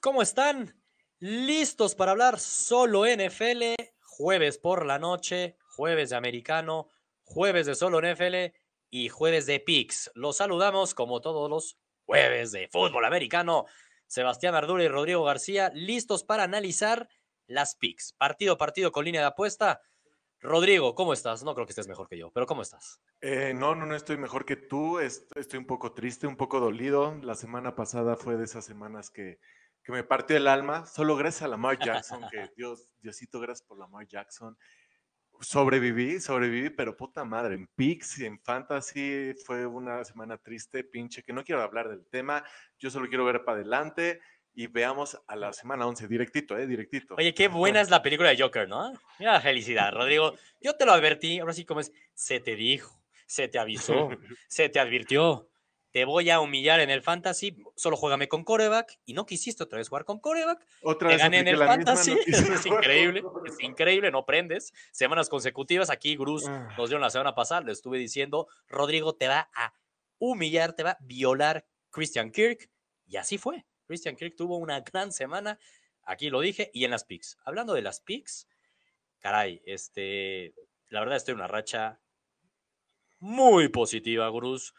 ¿cómo están? ¿Listos para hablar solo NFL? Jueves por la noche, jueves de americano, jueves de solo NFL y jueves de Pix. Los saludamos como todos los jueves de fútbol americano. Sebastián Ardura y Rodrigo García, listos para analizar las Pix. Partido partido con línea de apuesta. Rodrigo, ¿cómo estás? No creo que estés mejor que yo, pero ¿cómo estás? Eh, no, no, no estoy mejor que tú. Estoy un poco triste, un poco dolido. La semana pasada fue de esas semanas que, que me partió el alma. Solo gracias a Lamar Jackson, que Dios, Diosito, gracias por Lamar Jackson. Sobreviví, sobreviví, pero puta madre, en Pix y en Fantasy fue una semana triste, pinche, que no quiero hablar del tema. Yo solo quiero ver para adelante y veamos a la semana 11, directito, ¿eh? Directito. Oye, qué buena es la película de Joker, ¿no? Mira la felicidad, Rodrigo. Yo te lo advertí, ahora sí como es, se te dijo, se te avisó, se te advirtió. Te voy a humillar en el fantasy, solo juégame con coreback y no quisiste otra vez jugar con coreback. Otra te vez gané en el fantasy, es increíble, es increíble, no prendes. Semanas consecutivas, aquí Cruz Ah. nos dieron la semana pasada, le estuve diciendo, Rodrigo te va a humillar, te va a violar Christian Kirk y así fue. Christian Kirk tuvo una gran semana, aquí lo dije, y en las picks. Hablando de las picks, caray, este, la verdad estoy en una racha muy positiva, Gruz.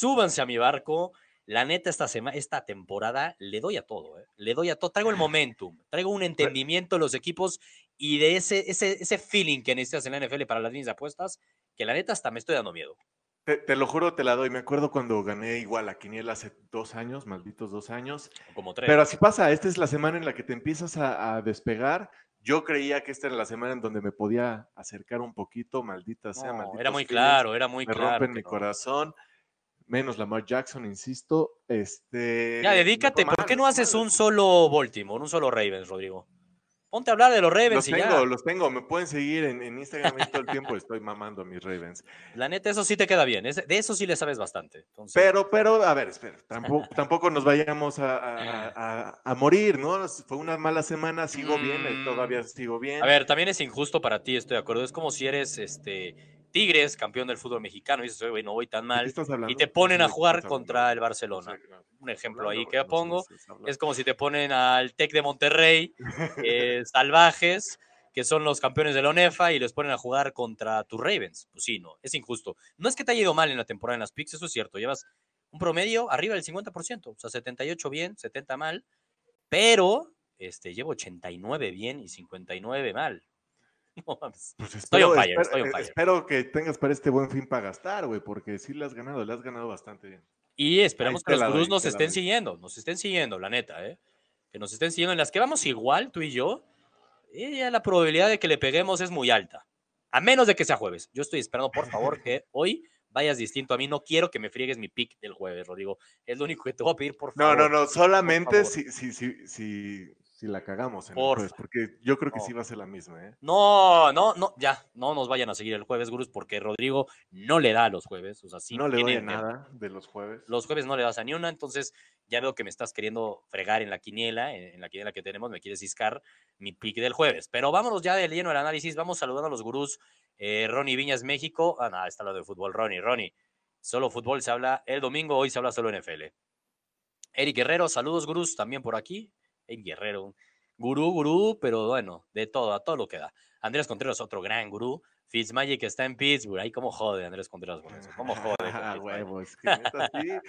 Súbanse a mi barco. La neta, esta, sema- esta temporada le doy a todo, ¿eh? le doy a todo. Traigo el momentum, traigo un entendimiento de los equipos y de ese, ese, ese feeling que necesitas en la NFL para las líneas de apuestas, que la neta hasta me estoy dando miedo. Te, te lo juro, te la doy. Me acuerdo cuando gané igual a Quiniela hace dos años, malditos dos años. Como tres. Pero así pasa, esta es la semana en la que te empiezas a, a despegar. Yo creía que esta era la semana en donde me podía acercar un poquito, maldita sea, No, era muy claro, era muy me claro. rompen que mi no. corazón. Menos Lamar Jackson, insisto. Este. Ya, dedícate. ¿Por qué no haces un solo Baltimore, un solo Ravens, Rodrigo? Ponte a hablar de los Ravens Los y tengo, ya. los tengo. Me pueden seguir en, en Instagram ahí todo el tiempo. Estoy mamando a mis Ravens. La neta, eso sí te queda bien. de eso sí le sabes bastante. Entonces, Pero, pero, a ver, espera. Tampoco, tampoco nos vayamos a, a- a- morir, ¿no? Fue una mala semana. Sigo bien, eh, Mm. todavía sigo bien. A ver, también es injusto para ti, estoy de acuerdo. Es como si eres este Tigres, campeón del fútbol mexicano, y dices, "Oye, güey, no voy tan ¿De qué mal. Y te ponen a jugar contra el Barcelona. Un ejemplo ahí que pongo. Es como si te ponen al Tec de Monterrey, eh, salvajes, que son los campeones de la ONEFA, y les ponen a jugar contra tus Ravens. Pues sí, no, es injusto. No es que te haya ido mal en la temporada en las picks, eso es cierto. Llevas un promedio arriba del 50%, o sea, 78 bien, 70 mal, pero este, llevo 89 bien y 59 mal. No mames. Pues Estoy on espero, fire, espero- estoy on eh, fire. espero que tengas para este buen fin para gastar, güey, porque sí le has ganado, le has ganado bastante bien. Y esperamos que los gurús nos estén doy. siguiendo, nos estén siguiendo, la neta, ¿eh? Que nos estén siguiendo en las que vamos igual, tú y yo. Y ya la probabilidad de que le peguemos es muy alta. A menos de que sea jueves. Yo estoy esperando, por favor, que hoy vayas distinto a mí. No quiero que me friegues mi pick del jueves, Rodrigo. Es lo único que te voy a pedir, por No, favor. no, no, solamente favor. si, si, si, si, si la cagamos en el jueves, porque yo creo que No. sí va a ser la misma, ¿eh? No, no, no, ya, no nos vayan a seguir el jueves, gurús, porque Rodrigo no le da a los jueves. O sea, sí no le doy nada de los jueves. Los jueves no le das a ni una, entonces ya veo que me estás queriendo fregar en la quiniela, en, en la quiniela que tenemos, me quieres ciscar mi pick del jueves. Pero vámonos ya del lleno del análisis, vamos saludando a los gurús. Eh, Ronnie Viñas, México. Ah, no, está lo de fútbol, Ronnie, Ronnie. Solo fútbol se habla el domingo, hoy se habla solo NFL. Eric Guerrero, saludos gurús, también por aquí. Eric Guerrero, gurú, gurú, pero bueno, de todo, a todo lo que da. Andrés Contreras, otro gran gurú. Fitzmagic está en Pittsburgh. Ahí cómo jode Andrés Contreras con eso. ¿Cómo jode? Ah, que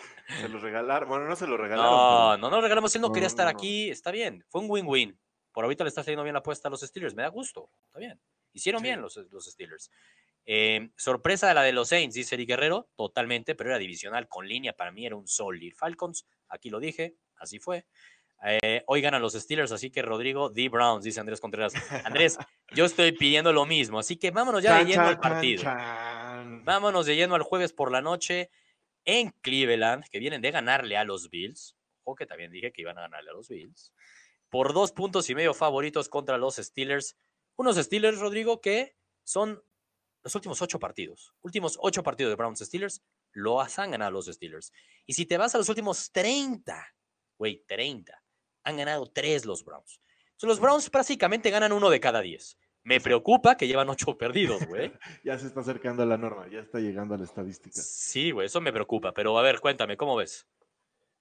se los regalaron. Bueno, no se los regalaron. No, pero- no nos regalamos. Él no No, quería no, estar no. aquí. Está bien. Fue un win-win. Por ahorita le está saliendo bien la apuesta a los Steelers. Me da gusto. Está bien. Hicieron Sí. bien los, los Steelers. Eh, sorpresa de la de los Saints, dice Eric Guerrero. Totalmente, pero era divisional con línea. Para mí era un solid. Falcons, aquí lo dije. Así fue. Eh, hoy ganan los Steelers, así que Rodrigo D. Browns, dice Andrés Contreras. Andrés, yo estoy pidiendo lo mismo. Así que vámonos ya de lleno al partido. Vámonos de lleno al jueves por la noche en Cleveland, que vienen de ganarle a los Bills. O que también dije que iban a ganarle a los Bills. Por dos puntos y medio favoritos contra los Steelers. Unos Steelers, Rodrigo, que son los últimos ocho partidos. Últimos ocho partidos de Browns Steelers, lo han ganado los Steelers. Y si te vas a los últimos 30, güey, 30, han ganado tres los Browns. Entonces, los Browns prácticamente ganan uno de cada diez. Me preocupa que llevan ocho perdidos, güey. Ya se está acercando a la norma, ya está llegando a la estadística. Sí, güey, eso me preocupa. Pero a ver, cuéntame, ¿cómo ves?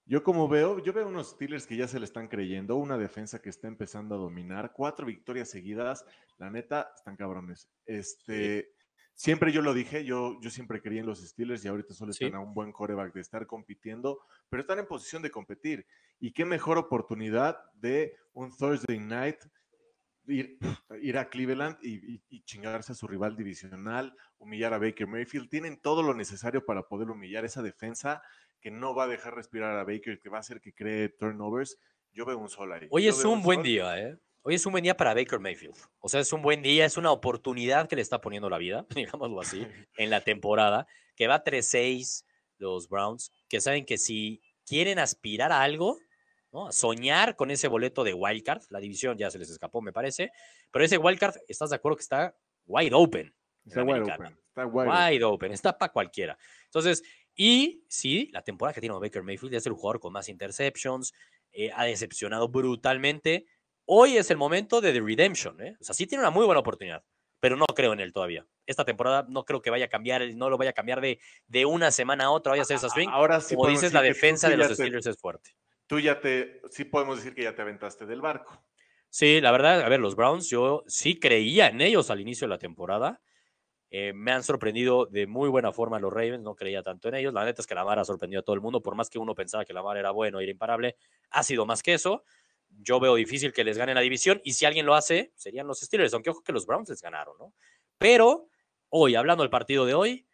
Yo como veo, yo veo unos Steelers que ya se le están creyendo, una defensa que está empezando a dominar, cuatro victorias seguidas, la neta, están cabrones. Este, siempre yo lo dije, yo, yo siempre creí en los Steelers y ahorita solo están a un buen coreback de estar compitiendo, pero están en posición de competir. Y qué mejor oportunidad de un Thursday night ir, ir a Cleveland y, y, chingarse a su rival divisional, humillar a Baker Mayfield. Tienen todo lo necesario para poder humillar esa defensa que no va a dejar respirar a Baker, que va a hacer que cree turnovers. Yo veo un sol ahí. Hoy es un, buen día, ¿eh? Hoy es un buen día para Baker Mayfield. O sea, es un buen día, es una oportunidad que le está poniendo la vida, digámoslo así, en la temporada, que va 3-6 los Browns, que saben que si quieren aspirar a algo, ¿no? A soñar con ese boleto de wildcard, la división ya se les escapó, me parece, pero ese wildcard, ¿estás de acuerdo que está wide open? Está wide open. Está wide, open. Está para cualquiera. Entonces, y sí, la temporada que tiene Baker Mayfield es el jugador con más interceptions, eh, ha decepcionado brutalmente. Hoy es el momento de The Redemption, ¿eh? O sea, sí tiene una muy buena oportunidad, pero no creo en él todavía. Esta temporada no creo que vaya a cambiar, no lo vaya a cambiar de, de una semana a otra, vaya a hacer esa swing. Ahora sí Como dices, la defensa de los Steelers es fuerte. Tú ya te, sí podemos decir que ya te aventaste del barco. Sí, la verdad, a ver, los Browns, yo sí creía en ellos al inicio de la temporada. Eh, me han sorprendido de muy buena forma los Ravens, no creía tanto en ellos. La neta es que Lamar ha sorprendido a todo el mundo, por más que uno pensaba que Lamar era bueno, era imparable, ha sido más que eso. Yo veo difícil que les gane la división y si alguien lo hace, serían los Steelers, aunque ojo que los Browns les ganaron, ¿no? Pero hoy, hablando del partido de hoy,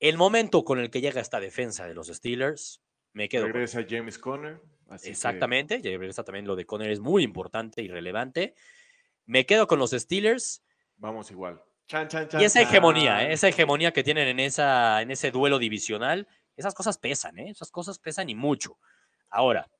el momento con el que llega esta defensa de los Steelers, me quedo. Regresa James Conner. Exactamente, regresa también lo de Conner, es muy importante y relevante. Me quedo con los Steelers. Vamos igual y esa hegemonía, ¿eh? esa hegemonía que tienen en, esa, en ese duelo divisional, esas cosas pesan, ¿eh? esas cosas pesan y mucho. Ahora,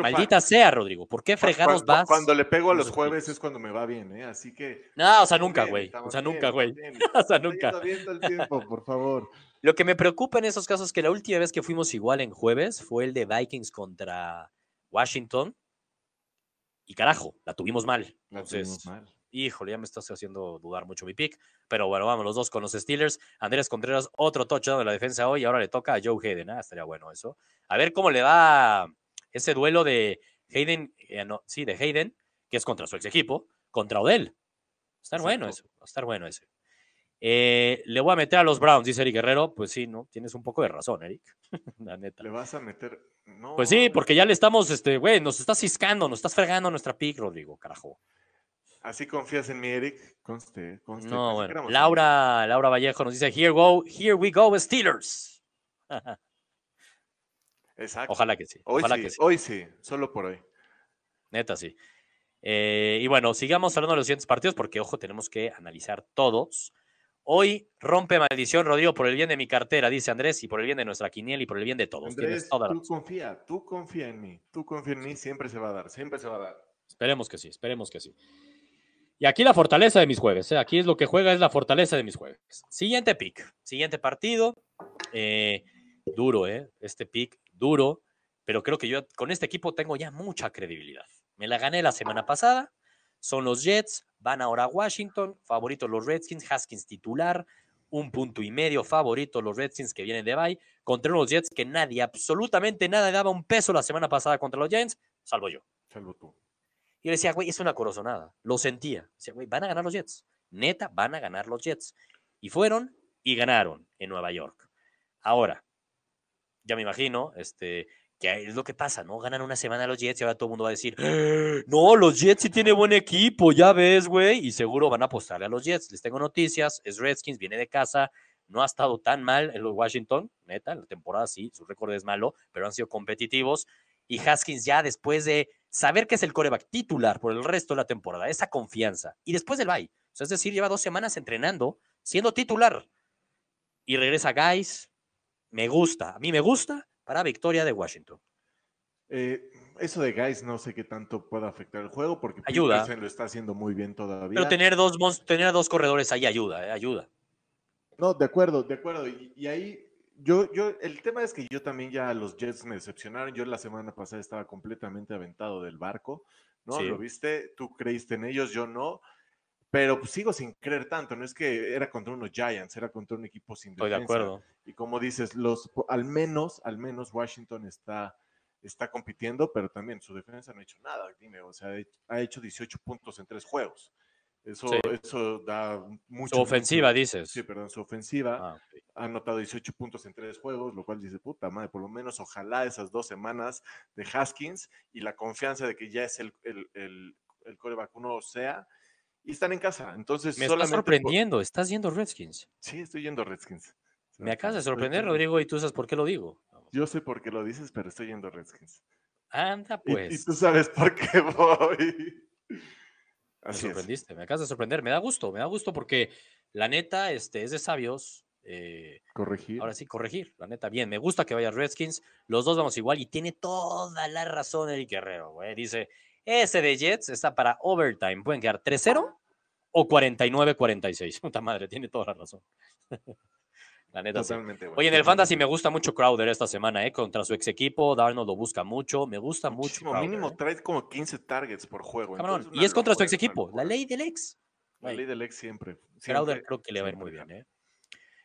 maldita sea, Rodrigo, ¿por qué fregados vas? Cuando le pego a los jueves es cuando me va bien, ¿eh? Así que. No, o sea, nunca, güey. O sea, nunca, güey. o sea, nunca. el tiempo, por favor. Lo que me preocupa en esos casos es que la última vez que fuimos igual en jueves fue el de Vikings contra Washington. Y carajo, la tuvimos mal. La tuvimos mal híjole, ya me estás haciendo dudar mucho mi pick. Pero bueno, vamos los dos con los Steelers. Andrés Contreras, otro touchdown de la defensa hoy. Y ahora le toca a Joe Hayden. Ah, estaría bueno eso. A ver cómo le va ese duelo de Hayden, eh, sí, de Hayden, que es contra su ex equipo, contra Odell. Estar bueno eso. Va a estar bueno ese. Eh, le voy a meter a los Browns, dice Eric Guerrero. Pues sí, ¿no? Tienes un poco de razón, Eric. la neta. Le vas a meter. No. Pues sí, porque ya le estamos, este, güey, nos estás ciscando, nos estás fregando nuestra pick, Rodrigo, carajo. Así confías en mí, Eric. Conste, conste. No, bueno. Laura, Laura Vallejo nos dice: Here, go, here we go, Steelers. Exacto. Ojalá que sí. Hoy ojalá sí, que sí. Hoy sí, solo por hoy. Neta, sí. Eh, y bueno, sigamos hablando de los siguientes partidos porque, ojo, tenemos que analizar todos. Hoy rompe maldición, Rodrigo, por el bien de mi cartera, dice Andrés, y por el bien de nuestra quiniel y por el bien de todos. Andrés, tú confía, tú confía en mí, tú confía en mí, siempre se va a dar, siempre se va a dar. Esperemos que sí, esperemos que sí. Y aquí la fortaleza de mis jueves. ¿eh? Aquí es lo que juega, es la fortaleza de mis jueves. Siguiente pick, siguiente partido. Eh, duro, ¿eh? Este pick, duro. Pero creo que yo con este equipo tengo ya mucha credibilidad. Me la gané la semana pasada. Son los Jets, van ahora a Washington. Favorito los Redskins, Haskins titular. Un punto y medio favorito los Redskins que vienen de bye. Contra unos Jets que nadie, absolutamente nada, daba un peso la semana pasada contra los Giants, salvo yo. Salvo tú. Y yo decía, güey, es una corazonada. Lo sentía. Decía, güey, van a ganar los Jets. Neta, van a ganar los Jets. Y fueron y ganaron en Nueva York. Ahora, ya me imagino, este, que es lo que pasa, ¿no? Ganan una semana los Jets y ahora todo el mundo va a decir, ¡Ah! no, los Jets sí tienen buen equipo, ya ves, güey. Y seguro van a apostarle a los Jets. Les tengo noticias, es Redskins, viene de casa, no ha estado tan mal en los Washington, neta, la temporada sí, su récord es malo, pero han sido competitivos. Y Haskins ya después de saber que es el coreback titular por el resto de la temporada, esa confianza. Y después del bye. O es decir, lleva dos semanas entrenando, siendo titular. Y regresa Guys. Me gusta, a mí me gusta para victoria de Washington. Eh, eso de Guys no sé qué tanto puede afectar el juego porque ayuda. lo está haciendo muy bien todavía. Pero tener dos, tener dos corredores ahí ayuda, eh, ayuda. No, de acuerdo, de acuerdo. y ahí yo, yo, el tema es que yo también ya los Jets me decepcionaron. Yo la semana pasada estaba completamente aventado del barco, ¿no? Lo viste, tú creíste en ellos, yo no. Pero pues, sigo sin creer tanto, no es que era contra unos Giants, era contra un equipo sin defensa. Estoy de acuerdo. Y como dices, los, al menos, al menos Washington está está compitiendo, pero también su defensa no ha hecho nada, dime, o sea, ha hecho 18 puntos en tres juegos. Eso, eso da mucho. Su ofensiva, dices. Sí, perdón, su ofensiva Ah, ok. ha anotado 18 puntos en tres juegos, lo cual dice, puta madre, por lo menos ojalá esas dos semanas de Haskins y la confianza de que ya es el, el, el, el coreback uno sea, y están en casa. Entonces, Me está solamente por- sorprendiendo, estás yendo Redskins. Sí, estoy yendo a Redskins. Me acabas de sorprender, Rodrigo, y tú sabes por qué lo digo. Yo sé por qué lo dices, pero estoy yendo Redskins. Anda, pues. Y, tú sabes por qué voy. Me es. sorprendiste, me acabas de sorprender. Me da gusto, me da gusto porque la neta este, es de sabios. eh, Corregir. ahora sí, corregir, la neta, bien. Me gusta que vaya Redskins. Los dos vamos igual y tiene toda la razón el Guerrero, güey. Dice, ese de Jets está para overtime. Pueden quedar 3-0 o 49-46. Puta madre, tiene toda la razón. la neta, sí. Totalmente. Oye, en el fantasy me gusta mucho Crowder esta semana, ¿eh? Contra su ex equipo. Darnold lo busca mucho. Me gusta mucho. Crowder, mínimo ¿eh? trae como 15 targets por juego. Cabrón, Y es contra su ex equipo. La ley del ex. La ley del ex siempre. Crowder creo que le va a ir muy bien. ¿eh?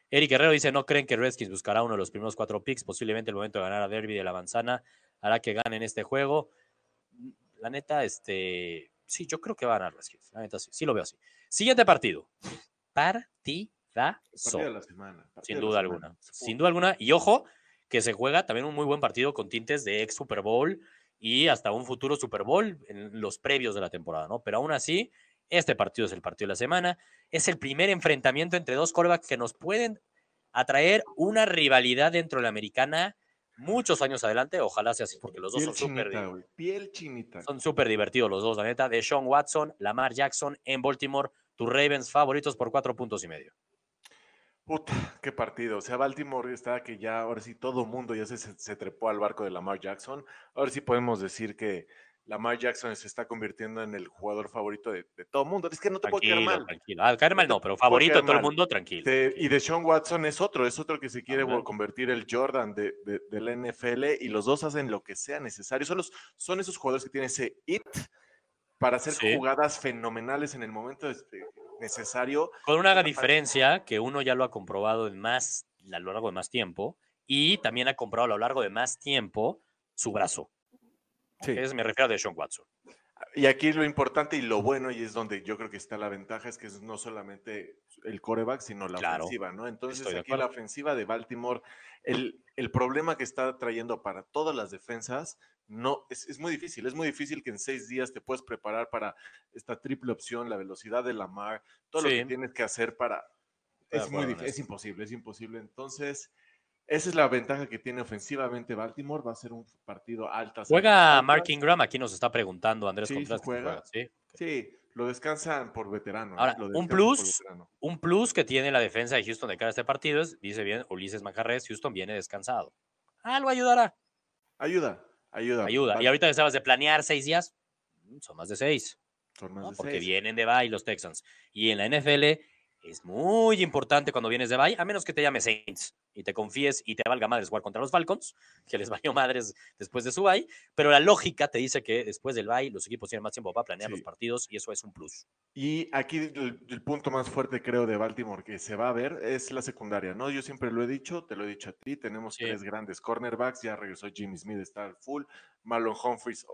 Eric Guerrero dice, ¿no creen que Redskins buscará uno de los primeros cuatro picks? Posiblemente el momento de ganar a Derby de la Manzana hará que ganen este juego. La neta, este... Sí, yo creo que va a ganar Redskins. La neta, sí. Sí lo veo así. Siguiente partido. Partidazo. Partido de la semana. partido Sin duda semana. alguna. Sin duda alguna. Y ojo, que se juega también un muy buen partido con tintes de ex Super Bowl y hasta un futuro Super Bowl en los previos de la temporada, ¿no? Pero aún así, este partido es el partido de la semana. Es el primer enfrentamiento entre dos quarterbacks que nos pueden atraer una rivalidad dentro de la americana muchos años adelante. Ojalá sea así, porque los dos Piel son súper chinita, di- güey. Piel chinita. son súper divertidos los dos, la neta. De Sean Watson, Lamar Jackson en Baltimore, tus Ravens favoritos por cuatro puntos y medio. Puta, qué partido. O sea, Baltimore está que ya, ahora sí, todo mundo ya se, se trepó al barco de Lamar Jackson. Ahora sí podemos decir que Lamar Jackson se está convirtiendo en el jugador favorito de, de todo mundo. Es que no te puede quedar Tranquilo, mal. tranquilo. Ah, caer mal No pero favorito de todo el mundo, tranquilo. Y de Sean Watson es otro, es otro que se quiere Ajá. convertir el Jordan de, de- de la NFL y los dos hacen lo que sea necesario. Son, los, son esos jugadores que tienen ese it para hacer Sí. jugadas fenomenales en el momento este, necesario. Con una diferencia que uno ya lo ha comprobado en más, a lo largo de más tiempo y también ha comprobado a lo largo de más tiempo su brazo. Sí. Es, me refiero a de Sean Watson. Y aquí lo importante y lo bueno, y es donde yo creo que está la ventaja, es que es no solamente el coreback, sino la Claro, ofensiva, ¿no? Entonces, aquí la ofensiva de Baltimore, el, el problema que está trayendo para todas las defensas, no, es, es muy difícil. Es muy difícil que en seis días te puedes preparar para esta triple opción, la velocidad de la mar, todo lo que tienes que hacer para. Es muy difícil, es imposible, es imposible. Entonces, esa es la ventaja que tiene ofensivamente Baltimore. Va a ser un partido altas. Juega Mark. Ingram, aquí nos está preguntando Andrés Sí, Contreras. juega. ¿sí? Sí, lo descansan por veterano. Ahora, lo un plus. Un plus que tiene la defensa de Houston de cara a este partido es, dice bien Ulises Macarres, Houston viene descansado. Algo ayudará. Ayuda, ayuda. Ayuda. Val- Y ahorita que estabas de planear seis días, mm, son más de seis. son más ¿no? de porque seis. vienen de bye los Texans. Y en la NFL es muy importante cuando vienes de bye, a menos que te llames Saints y te confíes y te valga madres jugar contra los Falcons, que les valió madres después de su bye, pero la lógica te dice que después del bye los equipos tienen más tiempo para planear los partidos y eso es un plus. Y aquí el, el punto más fuerte, creo, de Baltimore que se va a ver es la secundaria, ¿no? Yo siempre lo he dicho, te lo he dicho a ti, tenemos Sí. tres grandes cornerbacks, ya regresó Jimmy Smith, está al full, Marlon Humphries,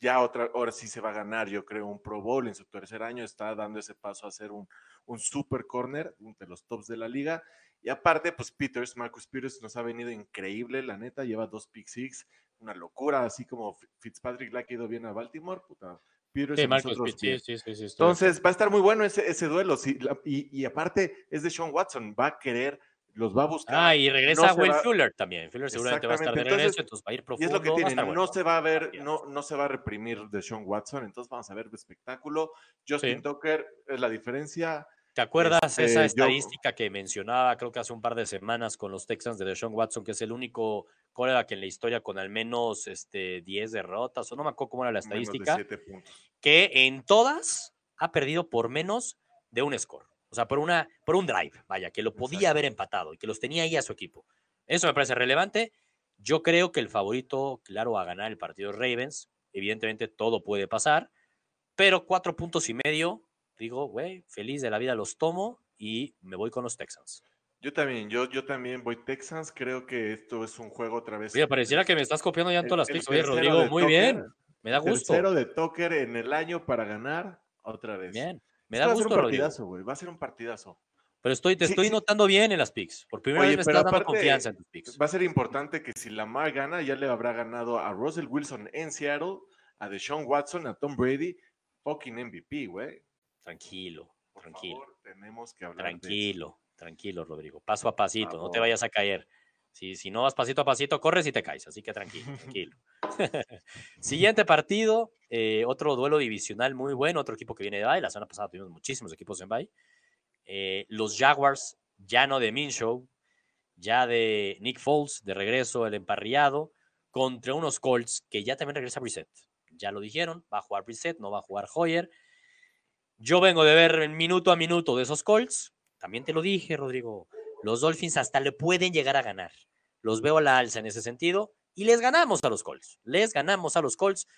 ya otra, ahora sí se va a ganar, yo creo, un Pro Bowl en su tercer año, está dando ese paso a ser un, un super corner, de los tops de la liga. Y aparte, pues Peters, Marcus Peters nos ha venido increíble, la neta, lleva dos pick six, una locura, así como Fitzpatrick le ha quedado bien a Baltimore, puta. Peters a nosotros bien. sí, sí, sí. Entonces va a estar muy bueno ese, ese duelo. sí, la- y, y aparte es de Sean Watson, va a querer, los va a buscar. Ah, y regresa no Will va- Fuller también. Fuller seguramente va a estar de regreso, entonces, entonces va a ir y profundo. es lo que va a tiene, estar no bueno. se va a ver, no, no se va a reprimir de Sean Watson, entonces vamos a ver espectáculo. Justin Sí. Tucker es la diferencia. ¿Te acuerdas Este, esa yo- estadística que mencionaba, creo que hace un par de semanas con los Texans de Deshaun Watson, que es el único coreback en la historia con al menos este, 10 derrotas, o no me acuerdo cómo era la estadística, que en todas ha perdido por menos de un score. O sea, por, una, por un drive, vaya, que lo podía Exacto. haber empatado y que los tenía ahí a su equipo. Eso me parece relevante. Yo creo que el favorito, claro, a ganar el partido es Ravens. Evidentemente todo puede pasar, pero cuatro puntos y medio, digo, güey, feliz de la vida los tomo y me voy con los Texans. Yo también, yo, yo también voy Texans. Creo que esto es un juego otra vez. Oye, pareciera que me estás copiando ya en todas las picks. Oye, Rodrigo, muy bien. Me da gusto. Tercero de Tucker en el año para ganar otra vez. Bien. Me da que va a ser gusto, un partidazo, güey. Va a ser un partidazo. Pero estoy, te Sí, estoy sí. notando bien en las picks. Por primera Oye, vez me estás dando confianza en tus picks. Va a ser importante que si Lamar gana, ya le habrá ganado a Russell Wilson en Seattle, a Deshaun Watson, a Tom Brady, fucking MVP, güey. Tranquilo, Por tranquilo, favor, tenemos que hablar de tranquilo, tranquilo, Rodrigo. Paso a pasito, no te vayas a caer. Si, si no vas pasito a pasito, corres y te caes. Así que tranquilo, tranquilo. Siguiente partido, eh, otro duelo divisional muy bueno, otro equipo que viene de bye. La semana pasada tuvimos muchísimos equipos en bye. Eh, los Jaguars, ya no de Minshew, ya de Nick Foles, de regreso el emparrillado, contra unos Colts que ya también regresa Brissett. Ya lo dijeron, va a jugar Brissett, no va a jugar Hoyer. Yo vengo de ver minuto a minuto de esos Colts. También te lo dije, Rodrigo. Los Dolphins hasta le pueden llegar a ganar. Los veo a la alza en ese sentido. Y les ganamos a los Colts. Les ganamos a los Colts.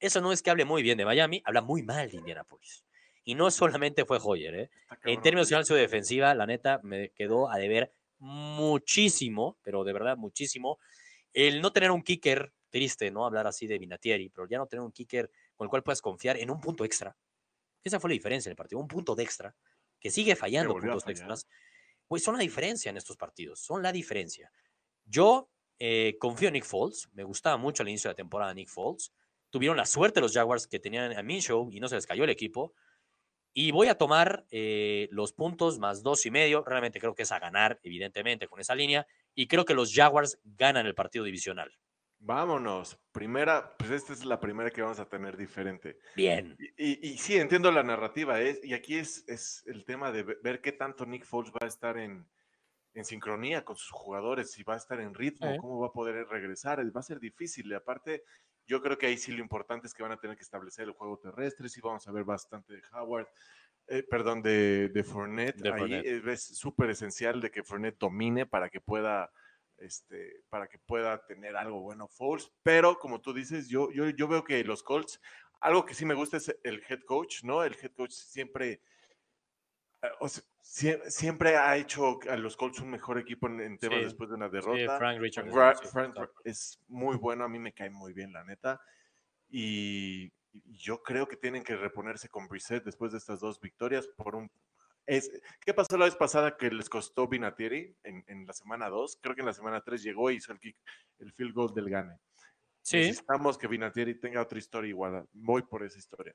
Eso no es que hable muy bien de Miami, habla muy mal de Indianapolis. Y no solamente fue Hoyer, ¿eh? En términos de su defensiva, la neta, me quedó a deber muchísimo, pero de verdad muchísimo. El no tener un kicker, triste, ¿no? Hablar así de Vinatieri, pero ya no tener un kicker con el cual puedas confiar en un punto extra. Esa fue la diferencia en el partido, un punto de extra, que sigue fallando puntos extras. Pues son la diferencia en estos partidos, son la diferencia. Yo eh, confío en Nick Foles, me gustaba mucho al inicio de la temporada Nick Foles. Tuvieron la suerte los Jaguars que tenían a Minshew y no se les cayó el equipo. Y voy a tomar eh, los puntos más dos y medio. Realmente creo que es a ganar, evidentemente, con esa línea. Y creo que los Jaguars ganan el partido divisional. Vámonos. Primera, pues esta es la primera que vamos a tener diferente. Bien. Y, y- y sí, entiendo la narrativa, ¿eh? y aquí es, es el tema de ve- ver qué tanto Nick Foles va a estar en, en sincronía con sus jugadores, si va a estar en ritmo, cómo va a poder regresar, va a ser difícil. Y aparte, yo creo que ahí sí lo importante es que van a tener que establecer el juego terrestre, sí vamos a ver bastante de Howard, eh, perdón, de, de Fournette. De ahí Fournette. es- es súper esencial de que Fournette domine para que pueda este, para que pueda tener algo bueno Foles, pero como tú dices, yo, yo, yo veo que los Colts, algo que sí me gusta es el head coach, ¿no? El head coach siempre, eh, o sea, sie- siempre ha hecho a los Colts un mejor equipo en, en temas Sí, después de una Sí, derrota. Frank Richard. Fra- Frank es muy bueno, a mí me cae muy bien, la neta. Y y yo creo que tienen que reponerse con Brissett después de estas dos victorias por un... Es, ¿Qué pasó la vez pasada que les costó Vinatieri en, en la semana 2? Creo que en la semana 3 llegó y hizo el kick, el field goal del gane. Sí, Necesitamos que Vinatieri tenga otra historia igual. Voy por esa historia.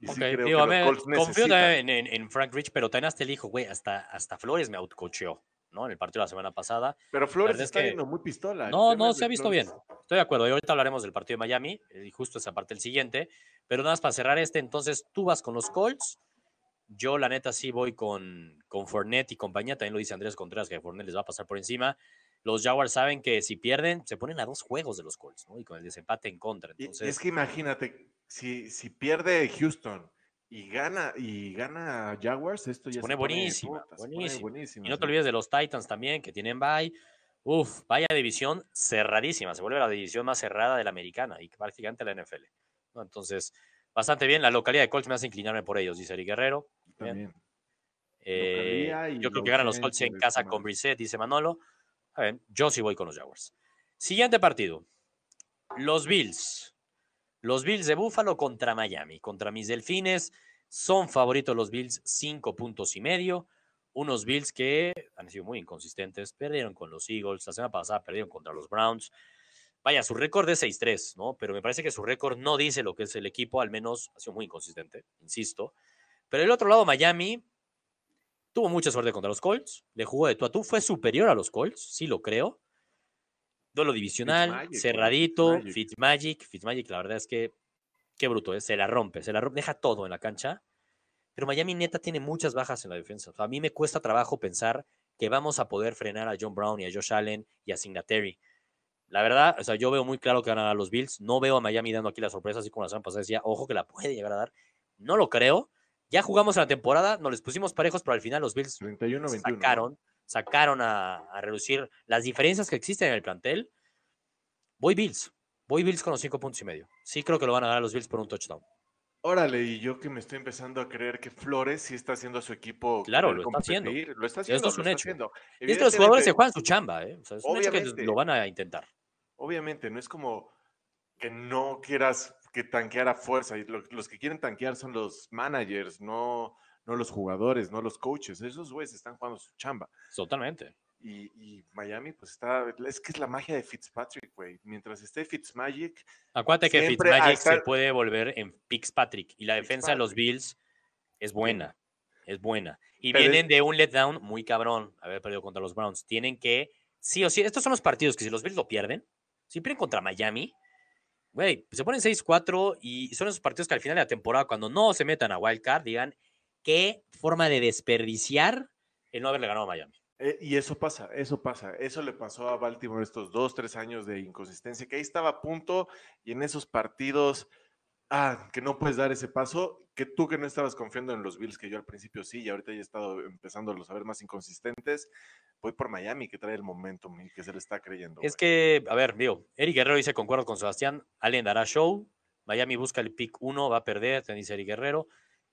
Y sí ok, creo digo, a que ver, confío también en, en Frank Rich, pero también hasta el hijo, güey, hasta, hasta Flores me outcocheó, ¿no? En el partido de la semana pasada. Pero Flores verdad es está que- yendo muy pistola. No, no, se ha visto bien. Flores. Estoy de acuerdo. Y ahorita hablaremos del partido de Miami eh, y justo esa parte el siguiente. Pero nada más para cerrar este, entonces tú vas con los Colts. Yo, la neta, sí voy con, con Fournette y compañía. También lo dice Andrés Contreras que Fournette les va a pasar por encima. Los Jaguars saben que si pierden, se ponen a dos juegos de los Colts, ¿no? Y con el desempate en contra. Y- Entonces, y es que imagínate, si, si pierde Houston y gana y gana Jaguars, esto ya pone buenísima, puta, se pone buenísima. buenísima, y no te olvides de los Titans también, que tienen bye. Uf, vaya división cerradísima. Se vuelve la división más cerrada de la americana y prácticamente la NFL. ¿no? Entonces, bastante bien. La localidad de Colts me hace inclinarme por ellos, dice Eric Guerrero. Bien. También. Eh, yo creo que ganan los Colts en casa con Brissett, dice Manolo. A ver, yo sí voy con los Jaguars. Siguiente partido. Los Bills. Los Bills de Buffalo contra Miami. Contra mis Delfines. Son favoritos los Bills, cinco puntos y medio. Unos Bills que han sido muy inconsistentes. Perdieron con los Eagles. La semana pasada perdieron contra los Browns. Vaya, su récord es 6-3, ¿no? Pero me parece que su récord no dice lo que es el equipo. Al menos ha sido muy inconsistente, insisto. Pero el otro lado, Miami, Tuvo mucha suerte contra los Colts. Le jugó de tú a tú. Fue superior a los Colts, sí lo creo. Duelo divisional, Fitzmagic, cerradito. Fitzmagic. Fitzmagic. Fitzmagic, la verdad es que qué bruto, ¿eh? se la rompe, se la rompe, deja todo en la cancha. Pero Miami neta tiene muchas bajas en la defensa. O sea, a mí me cuesta trabajo pensar que vamos a poder frenar a John Brown y a Josh Allen y a Singletary. La verdad, o sea, yo veo muy claro que van a dar los Bills. No veo a Miami dando aquí la sorpresa, así como la semana pasada decía, ojo que la puede llegar a dar. No lo creo. Ya jugamos la temporada, nos les pusimos parejos, pero al final los Bills 31-21. sacaron, sacaron a, a reducir las diferencias que existen en el plantel. Voy Bills. Voy Bills con los cinco puntos y medio. Sí creo que lo van a dar los Bills por un touchdown. Órale, y yo que me estoy empezando a creer que Flores sí está haciendo a su equipo. Claro, lo está haciendo. Lo está haciendo. Esto es un hecho. Y es que los jugadores se juegan su chamba, ¿eh? O sea, es un hecho que lo van a intentar. Obviamente, no es como que no quieras que tanquear a fuerza. y lo- Los que quieren tanquear son los managers, no, no los jugadores, no los coaches. Esos güeyes están jugando su chamba. Totalmente. Y, y Miami, pues está. Es que es la magia de Fitzpatrick, güey. Mientras esté Fitzmagic, Acuérdate que Fitzmagic se puede volver en Fitzpatrick y la defensa de los. Bills es buena. Es buena. Y Pero es- vienen de un letdown muy cabrón, haber perdido contra los Browns. Tienen que, sí o sí, estos son los partidos que si los Bills lo pierden, si pierden contra Miami, güey, se ponen 6-4 y son esos partidos que al final de la temporada, cuando no se metan a Wild Card, digan qué forma de desperdiciar el no haberle ganado a Miami. Eh, y eso pasa, eso pasa. Eso le pasó a Baltimore estos dos, tres años de inconsistencia, que ahí estaba a punto y en esos partidos, ah, que no puedes dar ese paso, que tú que no estabas confiando en los Bills, que yo al principio sí, y ahorita ya he estado empezando a ver más inconsistentes, voy por Miami, que trae el momentum y que se le está creyendo. Es que, a ver, digo, Eric Guerrero dice, concuerdo con Sebastián, Allen dará show, Miami busca el pick 1, va a perder, te dice Eric Guerrero.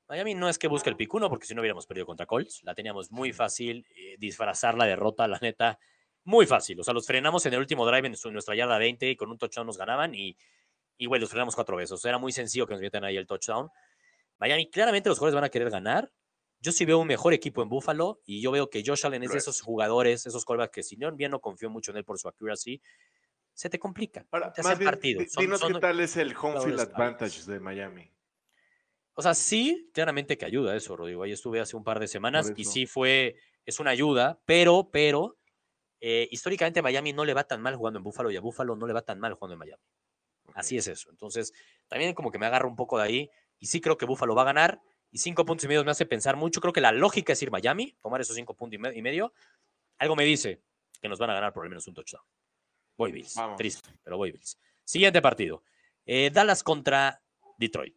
Miami no es que busque el pick 1, porque si no hubiéramos perdido contra Colts, la teníamos muy fácil, eh, disfrazar la derrota, la neta, muy fácil. O sea, los frenamos en el último drive en su- nuestra yarda 20 y con un touchdown nos ganaban y, y güey, los frenamos cuatro veces. O sea, era muy sencillo que nos metan ahí el touchdown. Miami, claramente los jugadores van a querer ganar. Yo sí veo un mejor equipo en Buffalo y yo veo que Josh Allen es de es. esos jugadores, esos callbacks que si no bien no confío mucho en él por su accuracy, se te complica. Ahora, te más hacen bien, partido. Son- dinos son- qué tal es el home field advantage de Miami. O sea, sí, claramente que ayuda eso, Rodrigo. Ahí estuve hace un par de semanas y sí fue, es una ayuda, pero, pero, eh, históricamente a Miami no le va tan mal jugando en Buffalo y a Buffalo no le va tan mal jugando en Miami. Así es eso. Entonces, también como que me agarra un poco de ahí y sí creo que Buffalo va a ganar y cinco puntos y medio me hace pensar mucho. Creo que la lógica es ir Miami, tomar esos cinco puntos y me- y medio. Algo me dice que nos van a ganar por lo menos un touchdown. Voy Bills. Vamos. Triste, pero voy Bills. Siguiente partido. Eh, Dallas contra Detroit.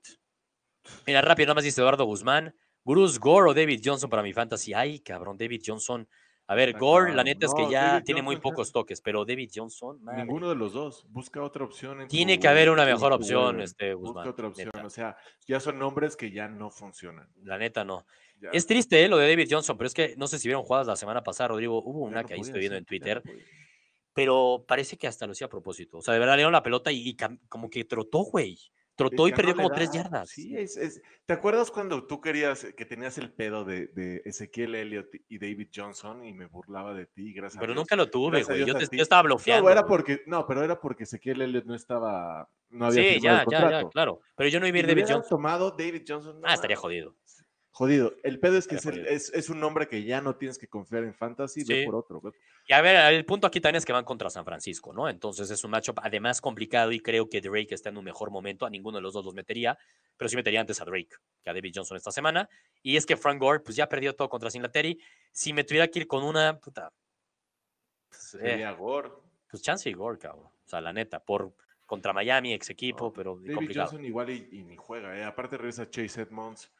Mira, rápido, nada más dice Eduardo Guzmán. Gurús Gore o David Johnson para mi fantasy. Ay, cabrón, David Johnson. A ver, Está Gore, la neta es que No, ya David tiene muy Johnson pocos toques, pero David Johnson, madre. Ninguno de los dos. Busca otra opción. en Tiene tu- que haber una mejor opción, este Busca Guzmán. otra opción. neta. O sea, ya son nombres que ya no funcionan. La neta no. Ya- Es triste eh, lo de David Johnson, pero es que no sé si vieron jugadas la semana pasada, Rodrigo. Hubo una no que ahí estoy viendo en Twitter, no pero parece que hasta lo hacía a propósito. O sea, de verdad le dieron la pelota y, como que trotó, güey. Trotó y perdió no como tres da. yardas. Sí, es, es- ¿Te acuerdas cuando tú querías que tenías el pedo de, de Ezequiel Elliott y David Johnson y me burlaba de ti? Gracias a Pero Dios. nunca lo tuve, a güey. Yo, a estaba bloqueando. No, era güey. porque, no, pero era porque Ezequiel Elliott no estaba, no había Sí, ya, el ya, ya, claro. Pero yo no iba a ir David Johnson. tomado David Johnson. no Ah, estaría jodido. Jodido. El pedo es que es, Estaría el- jodido. es, es un nombre que ya no tienes que confiar en fantasy, ve Sí. por otro. ve- Y a ver, el punto aquí también es que van contra San Francisco, ¿no? Entonces es un matchup además complicado y creo que Drake está en un mejor momento. A ninguno de los dos los metería, pero sí metería antes a Drake que a David Johnson esta semana. Y es que Frank Gore, pues ya perdió todo contra Singletary. Si me tuviera que ir con una, puta, pues, eh, Sería Gore. pues chance y Gore, cabrón. O sea, la neta, por contra Miami, ex equipo, No, pero David complicado. Johnson igual y, y ni juega. ¿eh? Aparte regresa Chase Edmonds.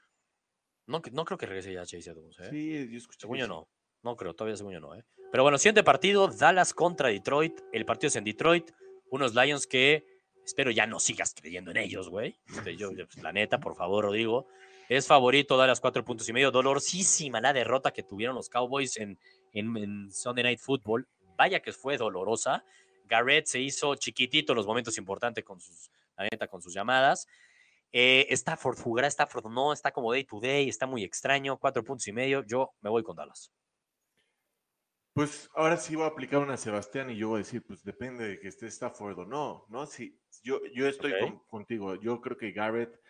No, no creo que regrese ya Chase Edmonds, ¿eh? Sí, yo escuché. Según yo no. No creo, todavía según yo no, ¿eh? Pero bueno, siguiente partido, Dallas contra Detroit. El partido es en Detroit. Unos Lions que espero ya no sigas creyendo en ellos, güey. Este, yo, pues, la neta, por favor, Rodrigo. Es favorito Dallas cuatro puntos y medio. Dolorosísima la derrota que tuvieron los Cowboys en, en, en Sunday Night Football. Vaya que fue dolorosa. Garrett se hizo chiquitito en los momentos importantes con sus, la neta, con sus llamadas. Eh, Stafford, jugará Stafford, no, está como day to day, está muy extraño, cuatro puntos y medio. Yo me voy con Dallas. Pues ahora sí voy a aplicar una Sebastián y yo voy a decir, pues depende de que esté Stafford o no, ¿no? Sí, yo, yo estoy con- contigo. Yo creo que Garrett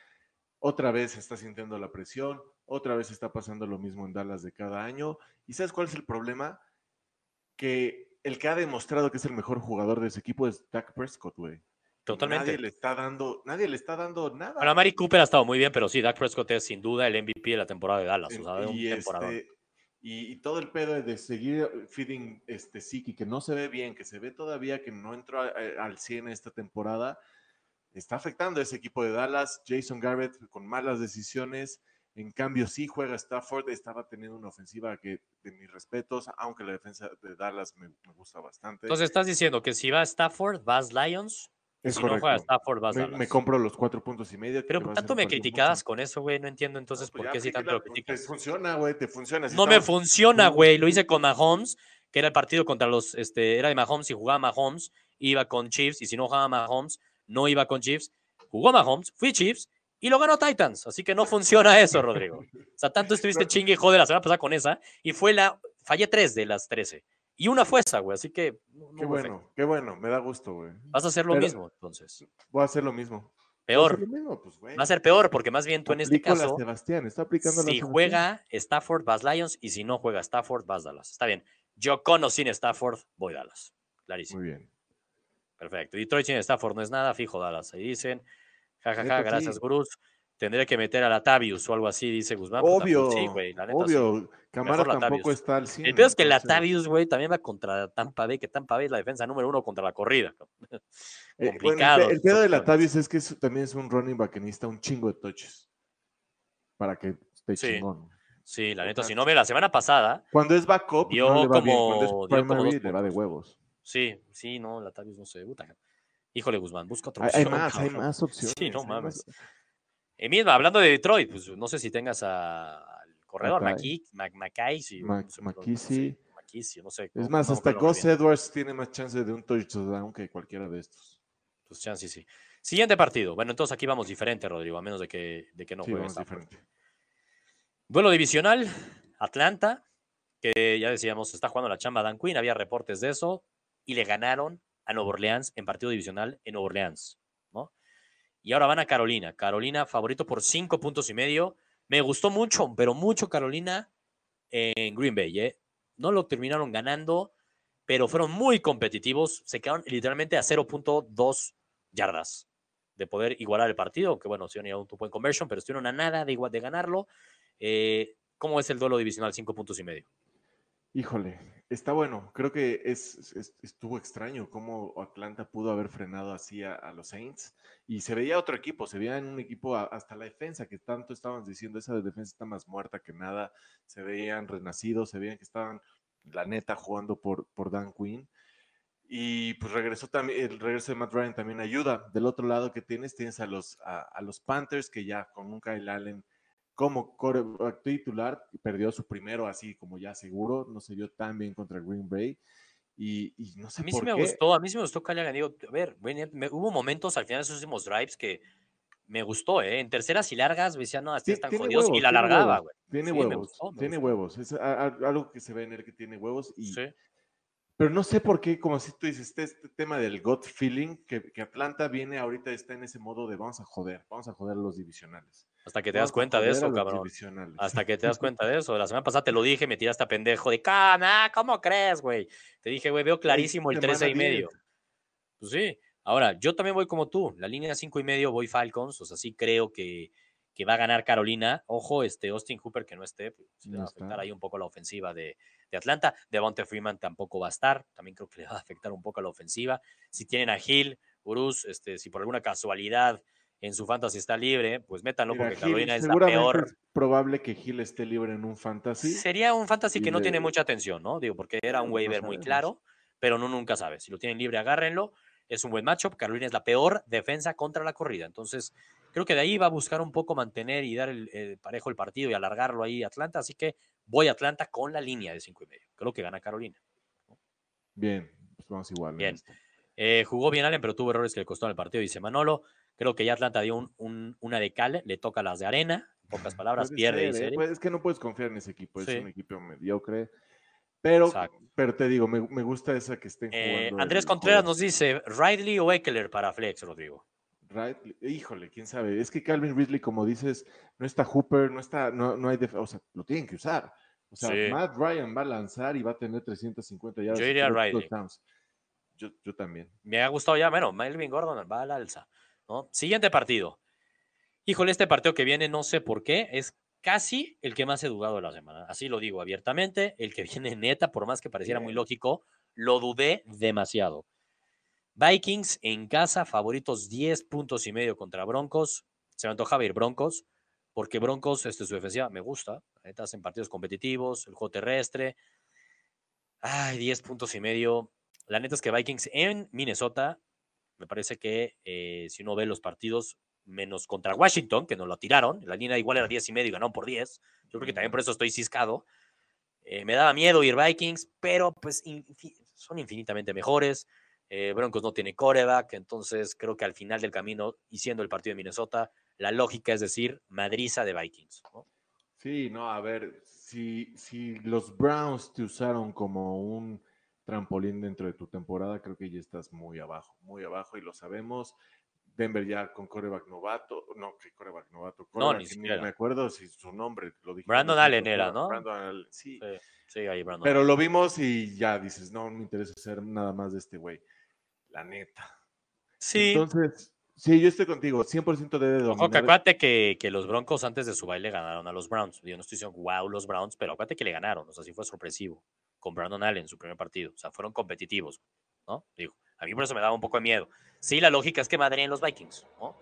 otra vez está sintiendo la presión, otra vez está pasando lo mismo en Dallas de cada año. ¿Y sabes cuál es el problema? Que el que ha demostrado que es el mejor jugador de ese equipo es Dak Prescott, güey. Totalmente. Nadie le está dando, nadie le está dando nada. Bueno, Mari Cooper ha estado muy bien, pero sí, Dak Prescott es sin duda el MVP de la temporada de Dallas. O sea, de un y, este, y, y todo el pedo de seguir feeding este Siki, que no se ve bien, que se ve todavía que no entró a- a- al 100 esta temporada, está afectando a ese equipo de Dallas. Jason Garrett con malas decisiones. En cambio, sí juega Stafford, estaba teniendo una ofensiva que, de mis respetos, aunque la defensa de Dallas me, me gusta bastante. Entonces, estás diciendo que si va Stafford, vas Lions. Es si no juega correcto. Stafford, vas Me, Dallas. me compro los cuatro puntos y medio. Pero a tanto me criticabas con eso, güey. No entiendo entonces No, pues por ya qué si tanto lo criticas. Te funciona, güey, te funciona. Si No me funciona, güey. Lo hice con Mahomes, que era el partido contra los, este, era de Mahomes y jugaba Mahomes, iba con Chiefs, y si no jugaba Mahomes, no iba con Chiefs. Jugó Mahomes, fui Chiefs, y lo ganó Titans. Así que no funciona eso, Rodrigo. O sea, tanto estuviste chingue y jode la semana pasada con esa, y fue la, fallé tres de las trece. Y una fue esa, güey. Así que no, Qué bueno, qué bueno, me da gusto, güey. Vas a hacer lo Pero- mismo, entonces. Voy a hacer lo mismo. Peor. lo mismo, pues. Va a ser peor, porque más bien tú en este caso. Sebastián, está aplicando la Si juega Stafford, vas Lions. Y si no juega Stafford, vas Dallas. Está bien. Yo con o sin Stafford, voy Dallas. Clarísimo. Muy bien. Perfecto. Detroit sin Stafford no es nada, fijo Dallas. Ahí dicen. Ja, ja, ja, gracias, sí. Gurús. Tendré que meter a Latavius o algo así, dice Guzmán. Pues Obvio, sí, güey, la neta sí. obvio. Camara Mejor tampoco está al 100. El peor es que entonces, Latavius, güey, también va contra Tampa Bay, que Tampa Bay es la defensa número uno contra la corrida. eh, complicado, el, pedo de. Latavius es que es- también es un running back que necesita un chingo de touches. Para que esté Sí. chingón. Sí, la neta, si no ve la semana pasada, Cuando es backup, Dio no le va bien. como- Cuando es dio como le va de huevos. sí, sí, no, Latavius no se debuta. Híjole, Guzmán, busca otra Hay, hay opción, más, hay más opciones. Sí, no mames. más- Eh, mismo, hablando de Detroit, pues no sé si tengas a- al corredor, Mackay. Mackay, si- Mac- no sé, sé, McKissick. McKissick, no sé. Es más, hasta Gus. Edwards tiene más chance de un touchdown que cualquiera de estos. Pues chance sí. Siguiente partido. Bueno, entonces aquí vamos diferente, Rodrigo, a menos de que, de que no sí, juegue vamos Stafford. diferente. Duelo divisional, Atlanta, que ya decíamos, está jugando la chamba Dan Quinn, había reportes de eso, y le ganaron a Nueva Orleans en partido divisional en Nueva Orleans. Y ahora van a Carolina. Carolina favorito por cinco puntos y medio. Me gustó mucho, pero mucho Carolina en Green Bay, ¿eh? No lo terminaron ganando, pero fueron muy competitivos. Se quedaron literalmente a 0.2 yardas de poder igualar el partido, que bueno, sí han un tupo en conversion, pero estuvieron a nada de, igual, de ganarlo. Eh, ¿Cómo es el duelo divisional? Cinco puntos y medio. Híjole, está bueno. Creo que es, es- estuvo extraño cómo Atlanta pudo haber frenado así a, los Saints. Y se veía otro equipo, se veía en un equipo hasta la defensa, que tanto estaban diciendo, esa defensa está más muerta que nada. Se veían renacidos, se veían que estaban, la neta, jugando por, por Dan Quinn. Y pues regresó también, el regreso de Matt Ryan también ayuda. Del otro lado que tienes, tienes a los, a los Panthers, que ya con un Kyle Allen como titular, perdió su primero así como ya seguro, no se vio tan bien contra Green Bay. Y, y no sé A mí sí por me qué. gustó, a mí sí me gustó que hayan digo, a ver, me- hubo momentos al final de esos últimos drives que me gustó, ¿eh? En terceras y largas, me decía, no, así Ti- están jodidos, y la largaba, güey. Tiene Sí, me huevos, gustó, me tiene gustó. huevos. Es a- a- algo que se ve en él que tiene huevos. Y, Sí. Pero no sé por qué, como si tú dices, este, este tema del gut feeling, que, que Atlanta viene ahorita, está en ese modo de vamos a joder, vamos a joder a los divisionales. Hasta que te das cuenta de eso, cabrón. Hasta que te das cuenta de eso. La semana pasada te lo dije, me tiraste a pendejo de, "Cana, ¿cómo crees, güey? Te dije, güey, veo clarísimo el semana 13 y medio. 10. Pues sí. Ahora, yo también voy como tú. La línea 5 y medio voy Falcons. O sea, sí creo que, que va a ganar Carolina. Ojo, este Austin Cooper que no esté, pues, sí le va a afectar ahí un poco la ofensiva de, de Atlanta. Devonta Freeman tampoco va a estar. También creo que le va a afectar un poco a la ofensiva. Si tienen a Gil, Urus, este, si por alguna casualidad en su fantasy está libre, pues métanlo Mira, porque Gil, Carolina es la peor. es probable que Gil esté libre en un fantasy. Sería un fantasy que no tiene mucha atención, ¿no? Digo, porque era un No waiver muy claro, pero no nunca sabe. Si lo tienen libre, agárrenlo. Es un buen matchup. Carolina es la peor defensa contra la corrida. Entonces, creo que de ahí va a buscar un poco mantener y dar el, el parejo el partido y alargarlo ahí Atlanta. Así que voy a Atlanta con la línea de cinco y medio. Creo que gana Carolina. Bien, pues vamos igual. en Bien. Eh, jugó bien Allen, pero tuvo errores que le costó en el partido, dice Manolo. Creo que ya Atlanta dio un- un- una de cal, le toca las de arena. En pocas palabras, pierde, ser, dice ¿eh? Pues es que no puedes confiar en ese equipo, Sí. es un equipo mediocre. Pero, Exacto. pero te digo, me, me gusta esa que estén Eh, jugando. Andrés Contreras juego. nos dice, Ridley o Eckler para Flex, Rodrigo. Right? Híjole, quién sabe. Es que Calvin Ridley, como dices, no está Hooper, no está, no, no hay, o sea, lo tienen que usar. O sea, Sí. Matt Ryan va a lanzar y va a tener 350 yardas. Yo y iría tres Ridley. Yo, yo también. Me ha gustado ya, bueno, Melvin Gordon va al alza. ¿No? Siguiente partido. Híjole, este partido que viene, no sé por qué, es casi el que más he dudado de la semana. Así lo digo abiertamente. El que viene neta, por más que pareciera muy lógico, lo dudé demasiado. Vikings en casa, favoritos 10 puntos y medio contra Broncos. Se me antojaba ir Broncos, porque Broncos, este, su defensiva me gusta. Neta, hacen partidos competitivos, el juego terrestre. Ay, 10 puntos y medio. La neta es que Vikings en Minnesota Me parece que eh, si uno ve los partidos, menos contra Washington, que nos lo tiraron, la línea igual era 10 y medio y ganaron por 10. Yo creo que también por eso estoy ciscado. Eh, me daba miedo ir Vikings, pero pues infi- son infinitamente mejores. Eh, Broncos no tiene coreback, entonces creo que al final del camino, y siendo el partido de Minnesota, la lógica es decir, madriza de Vikings. ¿no? Sí, no, a ver, si, si los Browns te usaron como un trampolín dentro de tu temporada, creo que ya estás muy abajo, muy abajo y lo sabemos. Denver ya con coreback novato, no, que coreback novato, No, ni siquiera. me acuerdo si su nombre lo dije. Brandon Allen era, ¿no? Brandon Allen, sí. Sí, sí, ahí Brandon. Pero lo vimos y ya dices, no me interesa ser nada más de este güey. La neta. sí, Entonces, sí, yo estoy contigo, 100% debe Ojo, que dominar. acuérdate que, que los Broncos antes de su baile ganaron a los Browns. Yo no estoy diciendo wow los Browns, pero acuérdate que le ganaron. O sea, sí fue sorpresivo con Brandon Allen en su primer partido. O sea, fueron competitivos, ¿no? Digo, a mí por eso me daba un poco de miedo. Sí, la lógica es que madren los Vikings, ¿no?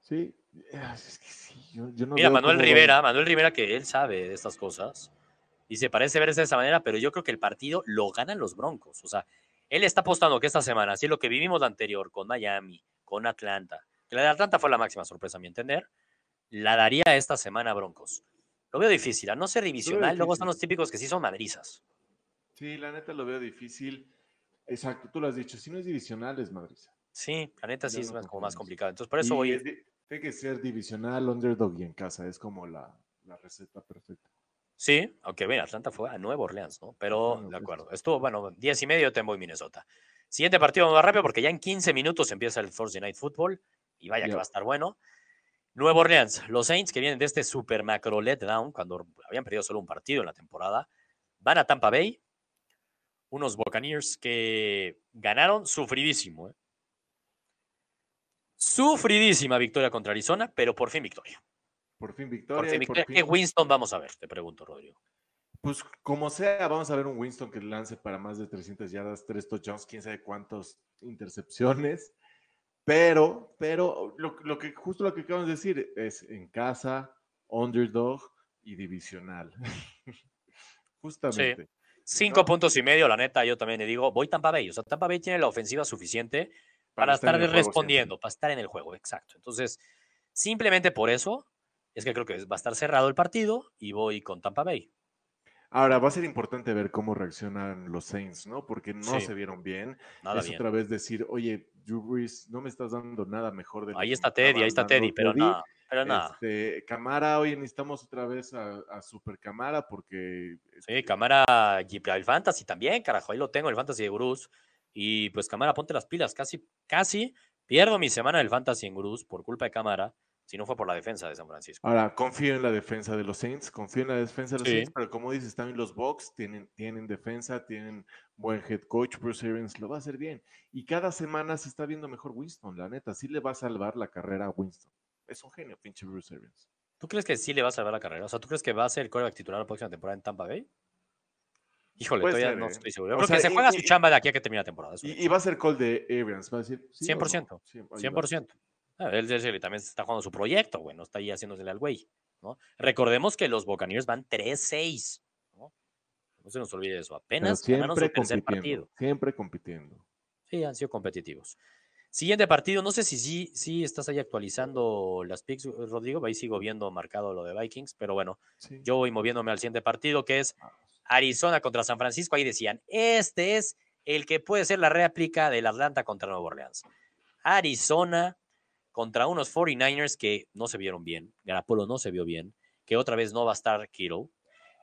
Sí, es que sí, yo, yo no Mira, Manuel Rivera, Manuel Rivera, que él sabe de estas cosas, dice, parece verse de esa manera, pero yo creo que el partido lo ganan los Broncos. O sea, él está apostando que esta semana, así lo que vivimos la anterior con Miami, con Atlanta, que la de Atlanta fue la máxima sorpresa, a mi entender, la daría esta semana a Broncos. Lo veo difícil, a no ser divisional, luego están los típicos que sí son madrizas. Sí, la neta lo veo difícil. Exacto, tú lo has dicho, si no es divisional es Madrid. Sí, la neta sí es más, como más complicado. Entonces, por eso Y voy. es Tiene que ser divisional, underdog y en casa, es como la, la receta perfecta. Sí, aunque bueno, Atlanta fue a Nueva Orleans, ¿no? Pero Bueno, de pues. acuerdo. Estuvo, bueno, 10 y medio, te voy Minnesota. Siguiente partido más rápido porque ya en 15 minutos empieza el Thursday Night Football y vaya que va a estar bueno. Nueva Orleans, los Saints que vienen de este super macro letdown cuando habían perdido solo un partido en la temporada, van a Tampa Bay, unos Buccaneers que ganaron sufridísimo, ¿eh? Sufridísima victoria contra Arizona, pero por fin victoria. Por fin Por victoria. fin y por victoria. ¿Qué fin- Winston vamos a ver? Te pregunto, Rodrigo. Pues como sea, vamos a ver un Winston que lance para más de 300 yardas, 3 touchdowns, quién sabe cuántas intercepciones. Pero, pero lo, lo que justo lo que acabamos de decir es en casa, underdog y divisional. Justamente. Cinco ¿no? puntos y medio, la neta, yo también le digo, voy Tampa Bay. O sea, Tampa Bay tiene la ofensiva suficiente para, estar en estar juego respondiendo, para estar en el juego, exacto. Entonces, simplemente por eso es que creo que va a estar cerrado el partido y voy con Tampa Bay. Ahora va a ser importante ver cómo reaccionan los Saints, ¿no? Porque no Sí. se vieron bien. Nada es bien. otra vez decir, oye, Drew Brees, no me estás dando nada mejor de Ahí está Teddy, ahí está Teddy, pero Teddy". nada, pero nada. Este, Camara, oye, necesitamos otra vez a, a Super Camara porque Sí, cámara y el Fantasy también, carajo, ahí lo tengo, el Fantasy de Gurús. Y pues cámara, ponte las pilas, casi, casi pierdo mi semana del Fantasy en Gurús por culpa de cámara, si no fue por la defensa de San Francisco. Ahora, confío en la defensa de los Saints, confío en la defensa de los Sí. Saints, pero como dices, también los Bucks tienen, tienen defensa, tienen buen head coach, Bruce Arians lo va a hacer bien. Y cada semana se está viendo mejor Winston, la neta, sí le va a salvar la carrera a Winston. Es un genio, pinche Bruce Arians. ¿Tú crees que sí le va a salvar la carrera? O sea, ¿tú crees que va a ser el quarterback titular la próxima temporada en Tampa Bay? Híjole, Puede todavía ser, no ¿eh? estoy seguro. Yo O creo sea, que se y- juega su chamba de aquí a que termine la temporada. Y, va a ser call de Arians, va a decir, ¿sí o no? 100%, Sí, ahí va. 100%. Ah, Él, él también está jugando su proyecto, güey, no está ahí haciéndosele al güey. ¿no? Recordemos que los Buccaneers van 3-6. ¿no? no se nos olvide eso. Pero Apenas su siempre tercer compitiendo, partido. siempre compitiendo. Sí, han sido competitivos. Siguiente partido, no sé si sí, sí estás ahí actualizando las picks, Rodrigo. Ahí sigo viendo marcado lo de Vikings, pero bueno, Sí. yo voy moviéndome al siguiente partido que es. Arizona contra San Francisco. Ahí decían, este es el que puede ser la réplica del Atlanta contra Nueva Orleans. Arizona contra unos 49ers que no se vieron bien. Garapolo no se vio bien. Que otra vez no va a estar Kittle.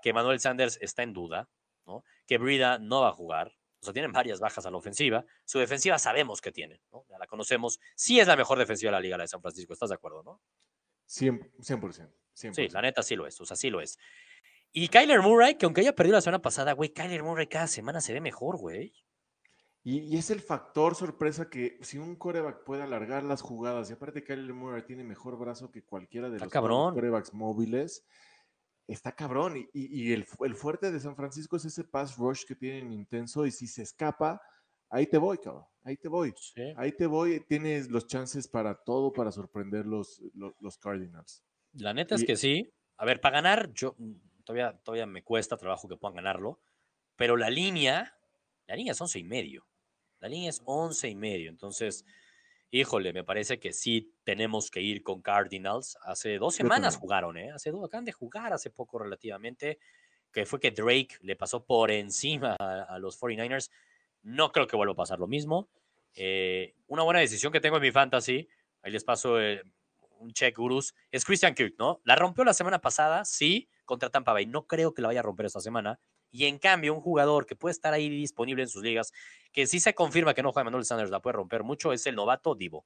Que Manuel Sanders está en duda. ¿no? Que Brida no va a jugar. O sea, tienen varias bajas a la ofensiva. Su defensiva sabemos que tienen. ¿no? Ya la conocemos. Sí es la mejor defensiva de la liga la de San Francisco. ¿Estás de acuerdo, no? 100%. 100%, 100%. Sí, la neta sí lo es, o sea, sí lo es. Y Kyler Murray, que aunque haya perdido la semana pasada, güey, Kyler Murray cada semana se ve mejor, güey. Y, y es el factor sorpresa que si un coreback puede alargar las jugadas, y aparte Kyler Murray tiene mejor brazo que cualquiera de Está los cabrón. corebacks móviles, está cabrón. Y, y- y el, fu- el fuerte de San Francisco es ese pass rush que tienen intenso, y si se escapa, ahí te voy, cabrón, ahí te voy. Sí. Ahí te voy, tienes los chances para todo, para sorprender los, los, los Cardinals. La neta es que sí. A ver, para ganar, yo mm, todavía, todavía me cuesta trabajo que puedan ganarlo, pero la línea, la línea es once y medio. La línea es once y medio. Entonces, híjole, me parece que sí tenemos que ir con Cardinals. Hace dos semanas jugaron, ¿eh? Hace dos, acaban de jugar hace poco relativamente, que fue que Drake le pasó por encima a, los 49ers. No creo que vuelva a pasar lo mismo. Eh, una buena decisión que tengo en mi fantasy, ahí les paso eh, un check, gurus, es Christian Kirk, ¿no? La rompió la semana pasada, sí, contra Tampa Bay. No creo que la vaya a romper esta semana. Y en cambio, un jugador que puede estar ahí disponible en sus ligas, que sí se confirma que no juega Manuel Sanders, la puede romper mucho, es el novato Divo.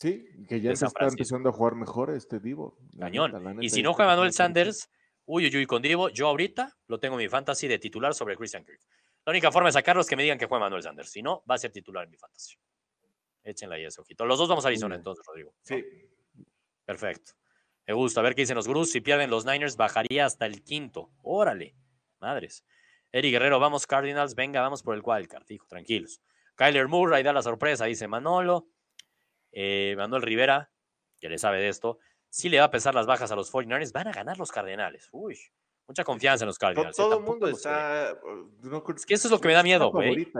Sí, que ya se está empezando a jugar mejor este Divo. Cañón. y si no juega Manuel Sanders, uy, uy, uy, con Divo, yo ahorita lo tengo en mi fantasy de titular sobre Christian Kirk. La única forma de sacarlo es que me digan que juega Manuel Sanders. Si no, va a ser titular en mi fantasy. Échenla ahí ese ojito. Los dos vamos a Arizona entonces, Rodrigo. Sí. Perfecto. Me gusta. A ver qué dicen los Grus. Si pierden los Niners, bajaría hasta el quinto. Órale. Madres. Eri Guerrero, vamos Cardinals. Venga, vamos por el wildcard. Hijo, tranquilos. Kyler Murray da la sorpresa, dice Manolo. Eh, Manuel Rivera, que le sabe de esto. Si le va a pesar las bajas a los 49ers, van a ganar los Cardenales. Uy, mucha confianza en los Cardinals. Todo, el mundo está. es que eso es lo que me da miedo, güey.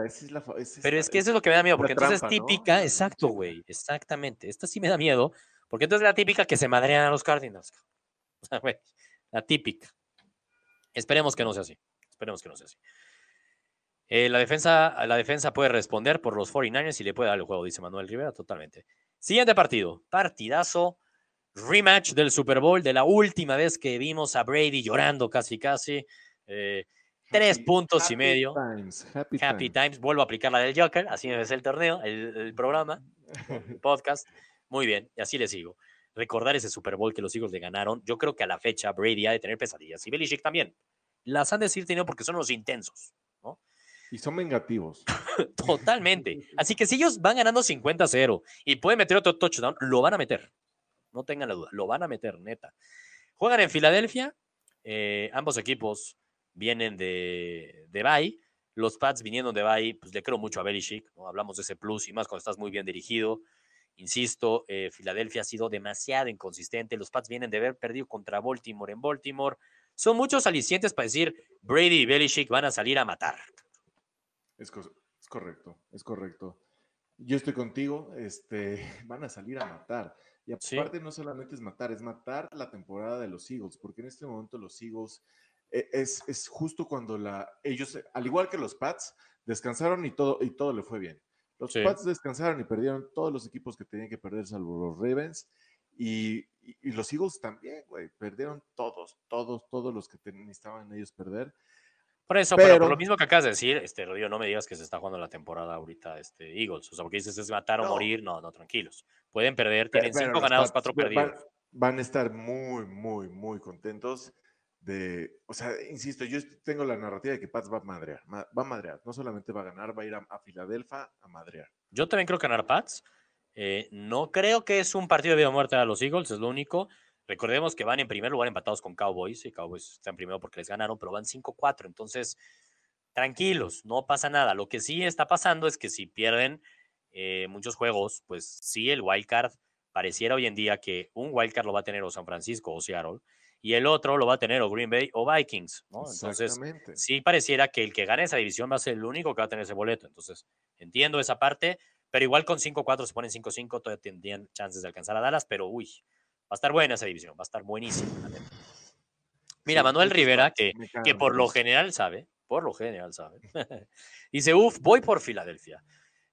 Pero es que eso es lo que me da miedo, porque entonces es típica, exacto, güey. Exactamente. Esta sí me da miedo, porque entonces es la típica que se madrean a los Cardinals. O sea, güey, la típica. Esperemos que no sea así. Esperemos que no sea así. Eh, la, defensa, la defensa puede responder por los 49ers y le puede dar el juego, dice Manuel Rivera, totalmente. Siguiente partido, partidazo, rematch del Super Bowl, de la última vez que vimos a Brady llorando casi casi. Eh, tres puntos y medio. happy, times. Vuelvo a aplicar la del Joker, así es el torneo, el, el programa, el podcast. Muy bien, y así le sigo. Recordar ese Super Bowl que los Eagles le ganaron. Yo creo que a la fecha Brady ha de tener pesadillas. Y Belichick también. Las han de decir tenido porque son los intensos, ¿no? Y son vengativos. Totalmente. Así que si ellos van ganando 50-0 y pueden meter otro touchdown, lo van a meter. No tengan la duda, lo van a meter, neta. Juegan en Filadelfia. Eh, ambos equipos vienen de, de bye. Los Pats viniendo de bye, pues le creo mucho a Belichick. ¿no? Hablamos de ese plus y más cuando estás muy bien dirigido. Insisto, eh, Filadelfia ha sido demasiado inconsistente. Los Pats vienen de haber perdido contra Baltimore en Baltimore. Son muchos alicientes para decir Brady y Belichick van a salir a matar. Es, correcto, es correcto. Yo estoy contigo, este, van a salir a matar. Y aparte no solamente es matar, es matar la temporada de los Eagles, porque en este momento los Eagles eh, es, es justo cuando la, ellos, al igual que los Pats, descansaron y todo, y todo le fue bien. Los Pats descansaron y perdieron todos los equipos que tenían que perder, salvo los Ravens. Y, los Eagles también, güey. Perdieron todos, todos, todos los que necesitaban ellos perder. Por eso, pero, por lo mismo que acabas de decir, este Rodrigo, no me digas que se está jugando la temporada ahorita este, Eagles. O sea, porque dices es matar o morir. No, no, tranquilos. Pueden perder, tienen cinco ganados, cuatro perdidos. van, a estar muy, muy, muy contentos de, o sea, insisto, yo tengo la narrativa de que Pats va a madrear, va a madrear, no solamente va a ganar, va a ir a, Filadelfia a madrear. Yo también creo que ganar Pats. Eh, no creo que es un partido de vida o muerte a los Eagles, es lo único. Recordemos que van en primer lugar empatados con Cowboys y Cowboys están primero porque les ganaron, pero van 5-4. Entonces, tranquilos, no pasa nada. Lo que sí está pasando es que si pierden eh, muchos juegos, pues sí, el wildcard pareciera hoy en día que un wildcard lo va a tener o San Francisco o Seattle y el otro lo va a tener o Green Bay o Vikings, ¿no? Entonces, sí pareciera que el que gane esa división va a ser el único que va a tener ese boleto. Entonces, entiendo esa parte, pero igual con 5-4 se ponen 5-5, todavía tendrían chances de alcanzar a Dallas, pero uy, va a estar buena esa división, va a estar buenísima. Mira, Manuel Rivera, que, que por lo general sabe, por lo general sabe, dice, uff, voy por Filadelfia.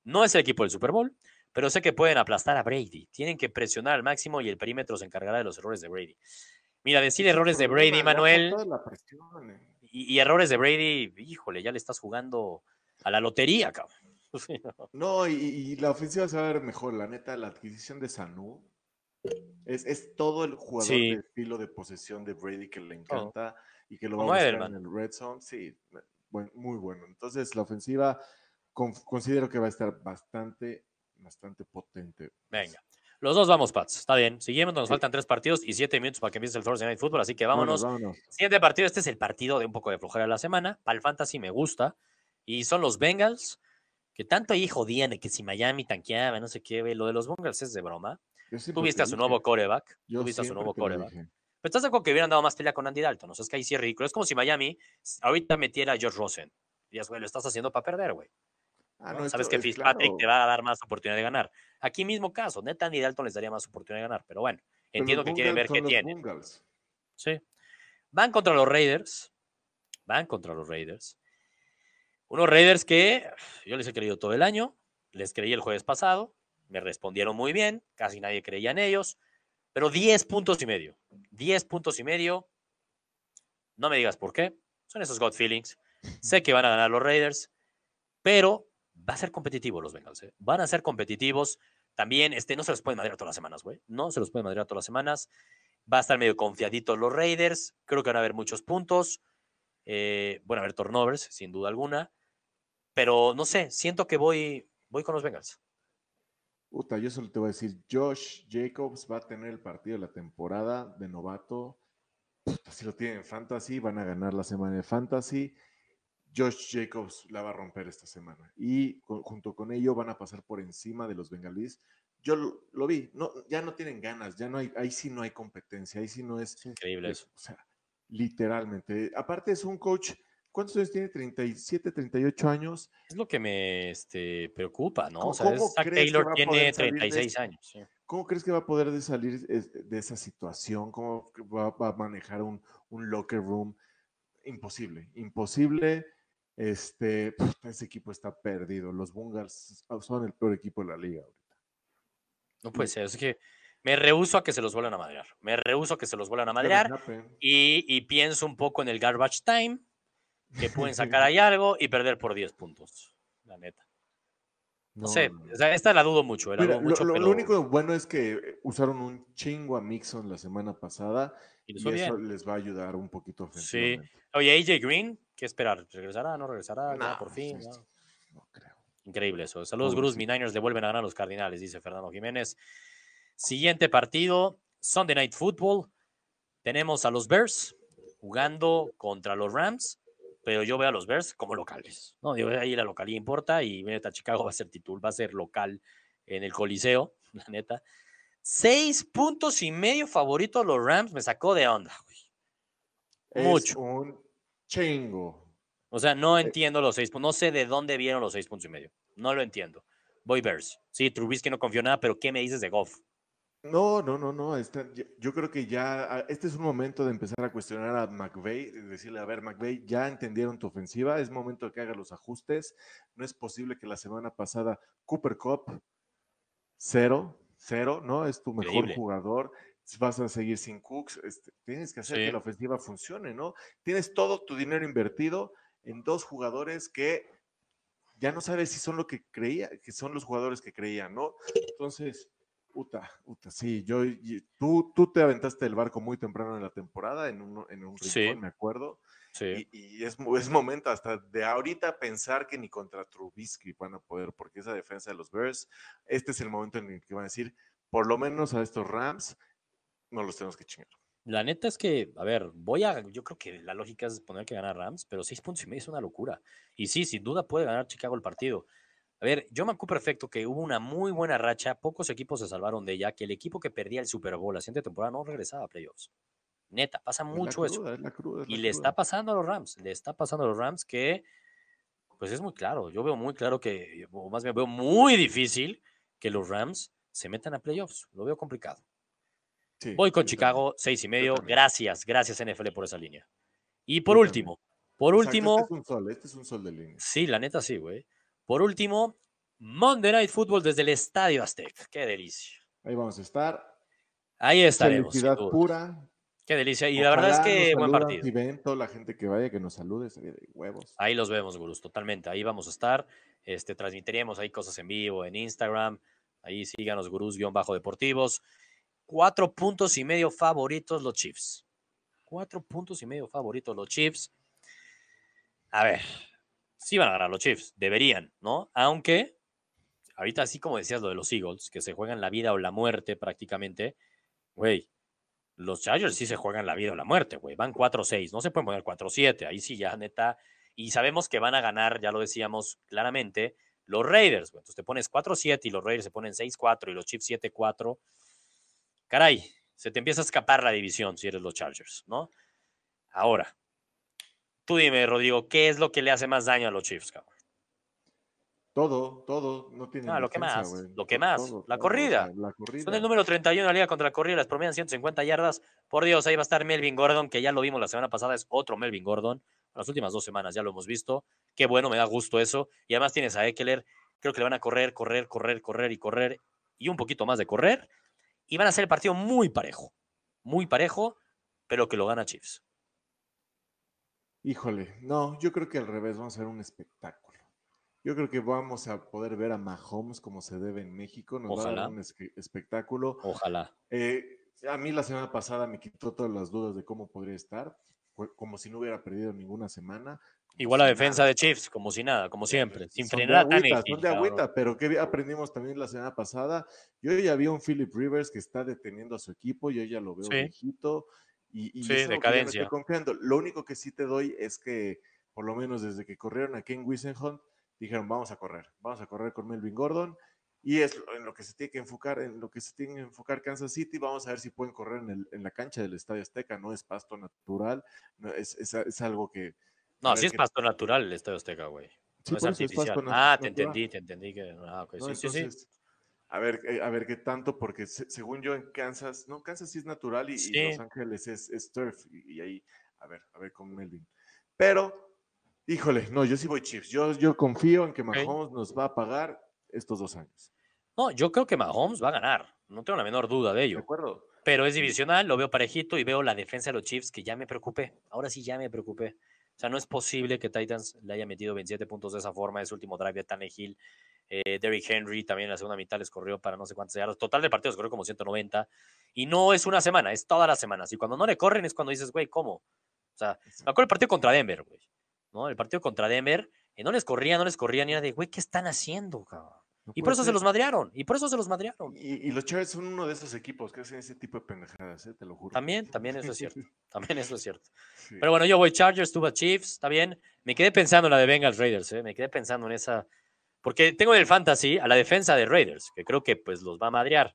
No es el equipo del Super Bowl, pero sé que pueden aplastar a Brady. Tienen que presionar al máximo y el perímetro se encargará de los errores de Brady. Mira, decir errores de Brady, Manuel. Eh. Y, errores de Brady, híjole, ya le estás jugando a la lotería, cabrón. No, y, la ofensiva se va a ver mejor. La neta, la adquisición de Sanu es, todo el jugador de estilo de posesión de Brady que le encanta y que lo va a buscar en el Red Zone. Sí, muy bueno. Entonces, la ofensiva considero que va a estar bastante, bastante potente. Venga. Los dos vamos, Pats. Está bien. Seguimos, nos faltan tres partidos y siete minutos para que empiece el Thursday Night Football, así que vámonos. Siguiente partido, este es el partido de un poco de flojera de la semana. Para el Fantasy me gusta. Y son los Bengals, que tanto ahí jodían de que si Miami tanqueaba, no sé qué, lo de los Bengals es de broma. Tú viste a su nuevo coreback. Tú viste a su nuevo coreback. Pero estás de acuerdo que hubieran dado más pelea con Andy Dalton. No sé, es que ahí sí es ridículo. Es como si Miami ahorita metiera a George Rosen. Dirías, güey, lo estás haciendo para perder, güey. Ah, Sabes esto que Fitzpatrick claro, te va a dar más oportunidad de ganar. Aquí mismo caso, neta Andy Dalton les daría más oportunidad de ganar, pero bueno, pero entiendo que quieren ver qué tienen. Sí. Van contra los Raiders. Van contra los Raiders. Unos Raiders que yo les he creído todo el año. Les creí el jueves pasado. Me respondieron muy bien. Casi nadie creía en ellos. Pero 10 puntos y medio. 10 puntos y medio. No me digas por qué. Son esos God feelings. Sé que van a ganar los Raiders. Pero va a ser competitivo los Bengals. ¿eh? Van a ser competitivos. También este, no se los pueden madrear todas las semanas, güey. No se los pueden madrear todas las semanas. Va a estar medio confiaditos los Raiders. Creo que van a haber muchos puntos. Eh, van a haber turnovers, sin duda alguna. Pero no sé, siento que voy, voy con los Bengals. Puta, yo solo te voy a decir, Josh Jacobs va a tener el partido de la temporada de novato. Si lo tienen en fantasy, van a ganar la semana de fantasy. Josh Jacobs la va a romper esta semana. Y junto con ello van a pasar por encima de los bengalíes. Yo lo, lo vi, no, ya no tienen ganas, ya no hay, ahí sí no hay competencia, ahí sí no es, Es increíble eso. o sea, literalmente. Aparte es un coach, ¿cuántos años tiene? 37, 38 años. Es lo que me este, preocupa, ¿no? ¿Cómo- O sea, es- Taylor tiene poder salir de 36 esto? años. sí. ¿Cómo crees que va a poder de salir de esa situación? ¿Cómo va, va a manejar un, un locker room? Imposible, imposible. Este, ese equipo está perdido. Los Bungars son el peor equipo de la liga ahorita. No puede ser. Es que me rehuso a que se los vuelvan a madrear. Me rehuso a que se los vuelvan a madrear. Y, y pienso un poco en el garbage time, que pueden sacar ahí algo y perder por 10 puntos. La neta. No, sé, o sea, esta la dudo mucho, eh, la Mira, dudo lo, mucho, lo- lo pero único bueno es que usaron un chingo a Mixon la semana pasada y eso les va a ayudar un poquito Sí. Oye, AJ Green, ¿qué esperar? ¿Regresará? ¿No regresará? Ya No, por fin. ¿no? creo. Increíble eso. Saludos, Gruz. Mi Pobrecito. Niners le vuelven a ganar a los Cardinales, dice Fernando Jiménez. Siguiente partido, Sunday Night Football. Tenemos a los Bears jugando contra los Rams, pero yo veo a los Bears como locales. No, digo, ahí la localía importa y neta, Chicago va a ser titular, va a ser local en el Coliseo, la neta. Seis puntos y medio favoritos los Rams, me sacó de onda. güey. Es Mucho. un chingo. O sea, no Eh. entiendo los seis puntos. No sé de dónde vieron los seis puntos y medio. No lo entiendo. Voy Bears. Sí, Trubisky no confió nada, pero ¿qué me dices de Goff? No, no, no, no. está- yo, yo creo que ya ah, este es un momento de empezar a cuestionar a McVeigh, de decirle, a ver, McVeigh, ya entendieron tu ofensiva, es momento de que haga los ajustes. No es posible que la semana pasada Cooper Cup, cero, cero, ¿no? Es tu mejor Increíble. jugador. Vas a seguir sin Cooks. este, tienes que hacer Sí. que la ofensiva funcione, ¿no? Tienes todo tu dinero invertido en dos jugadores que ya no sabes si son lo que creía, que son los jugadores que creían, ¿no? Entonces, puta, puta, sí, yo, tú, tú te aventaste el barco muy temprano en la temporada, en un, en un rincón, Sí. me acuerdo, Sí. y, y es, es momento hasta de ahorita pensar que ni contra Trubisky van a poder, porque esa defensa de los Bears, este es el momento en el que van a decir, por lo menos a estos Rams, no los tenemos que chingar. La neta es que, a ver, voy a. Yo creo que la lógica es poner que ganar Rams, pero seis puntos y medio es una locura. Y sí, sin duda puede ganar Chicago el partido. A ver, yo me acuerdo perfecto que hubo una muy buena racha, pocos equipos se salvaron de ella, que el equipo que perdía el Super Bowl la siguiente temporada no regresaba a playoffs. Neta, pasa Es mucho eso. cruda, es la cruda, es Y le cruda. está pasando a los Rams, le está pasando a los Rams que, pues es muy claro, yo veo muy claro que, o más bien veo muy difícil que los Rams se metan a playoffs, lo veo complicado. Sí, Voy con Chicago, seis y medio, gracias, gracias NFL por esa línea. Y por último, por. Exacto, último, Este es un sol, este es un sol de línea. sí, la neta sí, güey. Por último, Monday Night Football desde el Estadio Azteca, qué delicia. Ahí vamos a estar. Ahí estaremos. Felicidad pura. Qué delicia. Y la verdad es que buen partido. Si ven toda la gente que vaya, que nos salude, sería de huevos. Ahí los vemos, gurús, totalmente. Ahí vamos a estar. Este, transmitiremos ahí cosas en vivo en Instagram. Ahí síganos, gurús-deportivos. Cuatro puntos y medio favoritos los Chiefs. Cuatro puntos y medio favoritos los Chiefs. A ver, sí van a ganar los Chiefs, deberían, ¿no? Aunque, ahorita así como decías lo de los Eagles, que se juegan la vida o la muerte prácticamente, güey, los Chargers sí se juegan la vida o la muerte, güey. Van 4-6, no se pueden poner 4-7. Ahí sí ya, neta. Y sabemos que van a ganar, ya lo decíamos claramente, los Raiders, güey. Entonces te pones 4-7 y los Raiders se ponen 6-4 y los Chiefs 7-4. Caray, se te empieza a escapar la división si eres los Chargers, ¿no? Ahora, tú dime, Rodrigo, ¿qué es lo que le hace más daño a los Chiefs, cabrón? Todo, todo, no tiene. Ah, lo que más, lo que más, la corrida. sea, la corrida. Son el número 31 de la liga contra la corrida, les promedian 150 yardas. Por Dios, ahí va a estar Melvin Gordon, que ya lo vimos la semana pasada, es otro Melvin Gordon. Las últimas dos semanas ya lo hemos visto. Qué bueno, me da gusto eso. Y además tienes a Eckler, creo que le van a correr, correr, correr, correr y correr y un poquito más de correr. Y van a hacer el partido muy parejo, muy parejo, pero que lo gana Chiefs. Híjole, no, yo creo que al revés, vamos a ver un espectáculo. Yo creo que vamos a poder ver a Mahomes como se debe en México, nos va a Ojalá. dar un espectáculo. Ojalá. Eh, a mí la semana pasada me quitó todas las dudas de cómo podría estar, como si no hubiera perdido ninguna semana. Igual la si defensa nada. de Chiefs, como si nada, como siempre, sin Son de frenar a agüita, son de agüita, pero ¿qué aprendimos también la semana pasada? Yo ya vi a un Philip Rivers que está deteniendo a su equipo, yo ya lo veo Sí. viejito y, y Sí, decadencia. estoy confiando. Lo único que sí te doy es que, por lo menos desde que corrieron a Ken Wisenhunt, dijeron, vamos a correr, vamos a correr con Melvin Gordon. Y es en lo que se tiene que enfocar, en lo que se tiene que enfocar Kansas City. Vamos a ver si pueden correr en, el- en la cancha del Estadio Azteca. No es pasto natural, no, es, es- es algo que, No, sí es pasto natural el Estadio Azteca, güey. Sí, No es pasto artificial. Ah, te entendí, te entendí que. Ah, ¿no? sí, sí, sí. A ver, eh, a ver qué tanto, porque se- según yo en Kansas, no, Kansas sí es natural y. Los Ángeles es, es turf, y, y ahí, a ver, a ver con Melvin. Pero, híjole, no, yo sí voy Chiefs. Yo, yo confío en que Mahomes nos va a pagar estos dos años. No, yo creo que Mahomes va a ganar. No tengo la menor duda de ¿De ello. acuerdo? Pero es divisional, lo veo parejito y veo la defensa de los Chiefs que ya me preocupé. Ahora sí ya me preocupé. O sea, no es posible que Titans le haya metido 27 puntos de esa forma. Ese último drive de Tannehill. Eh, Derrick Henry también en la segunda mitad les corrió para no sé cuántos yardas. Total de partidos corrió como 190. Y no es una semana, es todas las semanas. Y cuando no le corren es cuando dices, güey, ¿cómo? O sea, me acuerdo el partido contra Denver, güey. ¿No? El partido contra Denver, y no les corría, no les corrían, y era de, güey, ¿qué están haciendo, cabrón? No Y por eso se los madrearon. Y por eso se los madrearon. Y, y los Chargers son uno de esos equipos que hacen ese tipo de pendejadas, ¿eh? te lo juro. También, también eso es cierto. También eso es cierto. Sí. Pero bueno, yo voy Chargers, tú vas Chiefs, está bien. Me quedé pensando en la de Bengals Raiders, ¿eh? me quedé pensando en esa. Porque tengo en el fantasy a la defensa de Raiders, que creo que pues los va a madrear.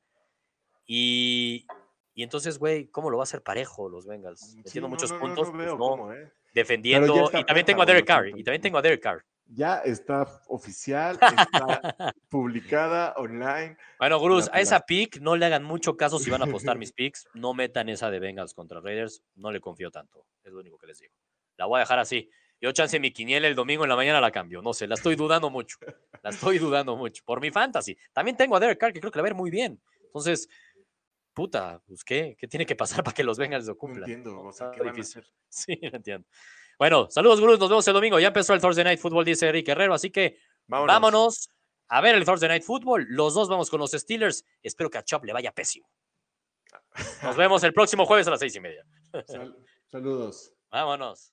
Y, y entonces, güey, ¿cómo lo va a hacer parejo los Bengals? Sí, Metiendo no, muchos no, no, puntos, no pues, cómo, ¿eh? defendiendo. Y también tengo a Derek Carr. Y también tengo a Derek Carr. Ya está oficial, está publicada online. Bueno, Gruz, La a esa pick no le hagan mucho caso si van a apostar mis picks. No metan esa de Bengals contra Raiders. No le confío tanto. Es lo único que les digo. La voy a dejar así. Yo chance mi quiniela el domingo en la mañana la cambio. No sé, la estoy dudando mucho. La estoy dudando mucho. Por mi fantasy. También tengo a Derek Carr, que creo que le va a ir muy bien. Entonces, puta, pues ¿qué? ¿Qué tiene que pasar para que los Bengals lo No cumplan? entiendo, No, o sea, ¿qué van a difícil. hacer? Sí, no entiendo. Bueno, saludos, Gruz. Nos vemos el domingo. Ya empezó el Thursday Night Football, dice Eric Herrero. Así que Vámonos. Vámonos a ver el Thursday Night Football. Los dos vamos con los Steelers. Espero que a Chop le vaya pésimo. Nos vemos el próximo jueves a las seis y media. Sal- saludos. Vámonos.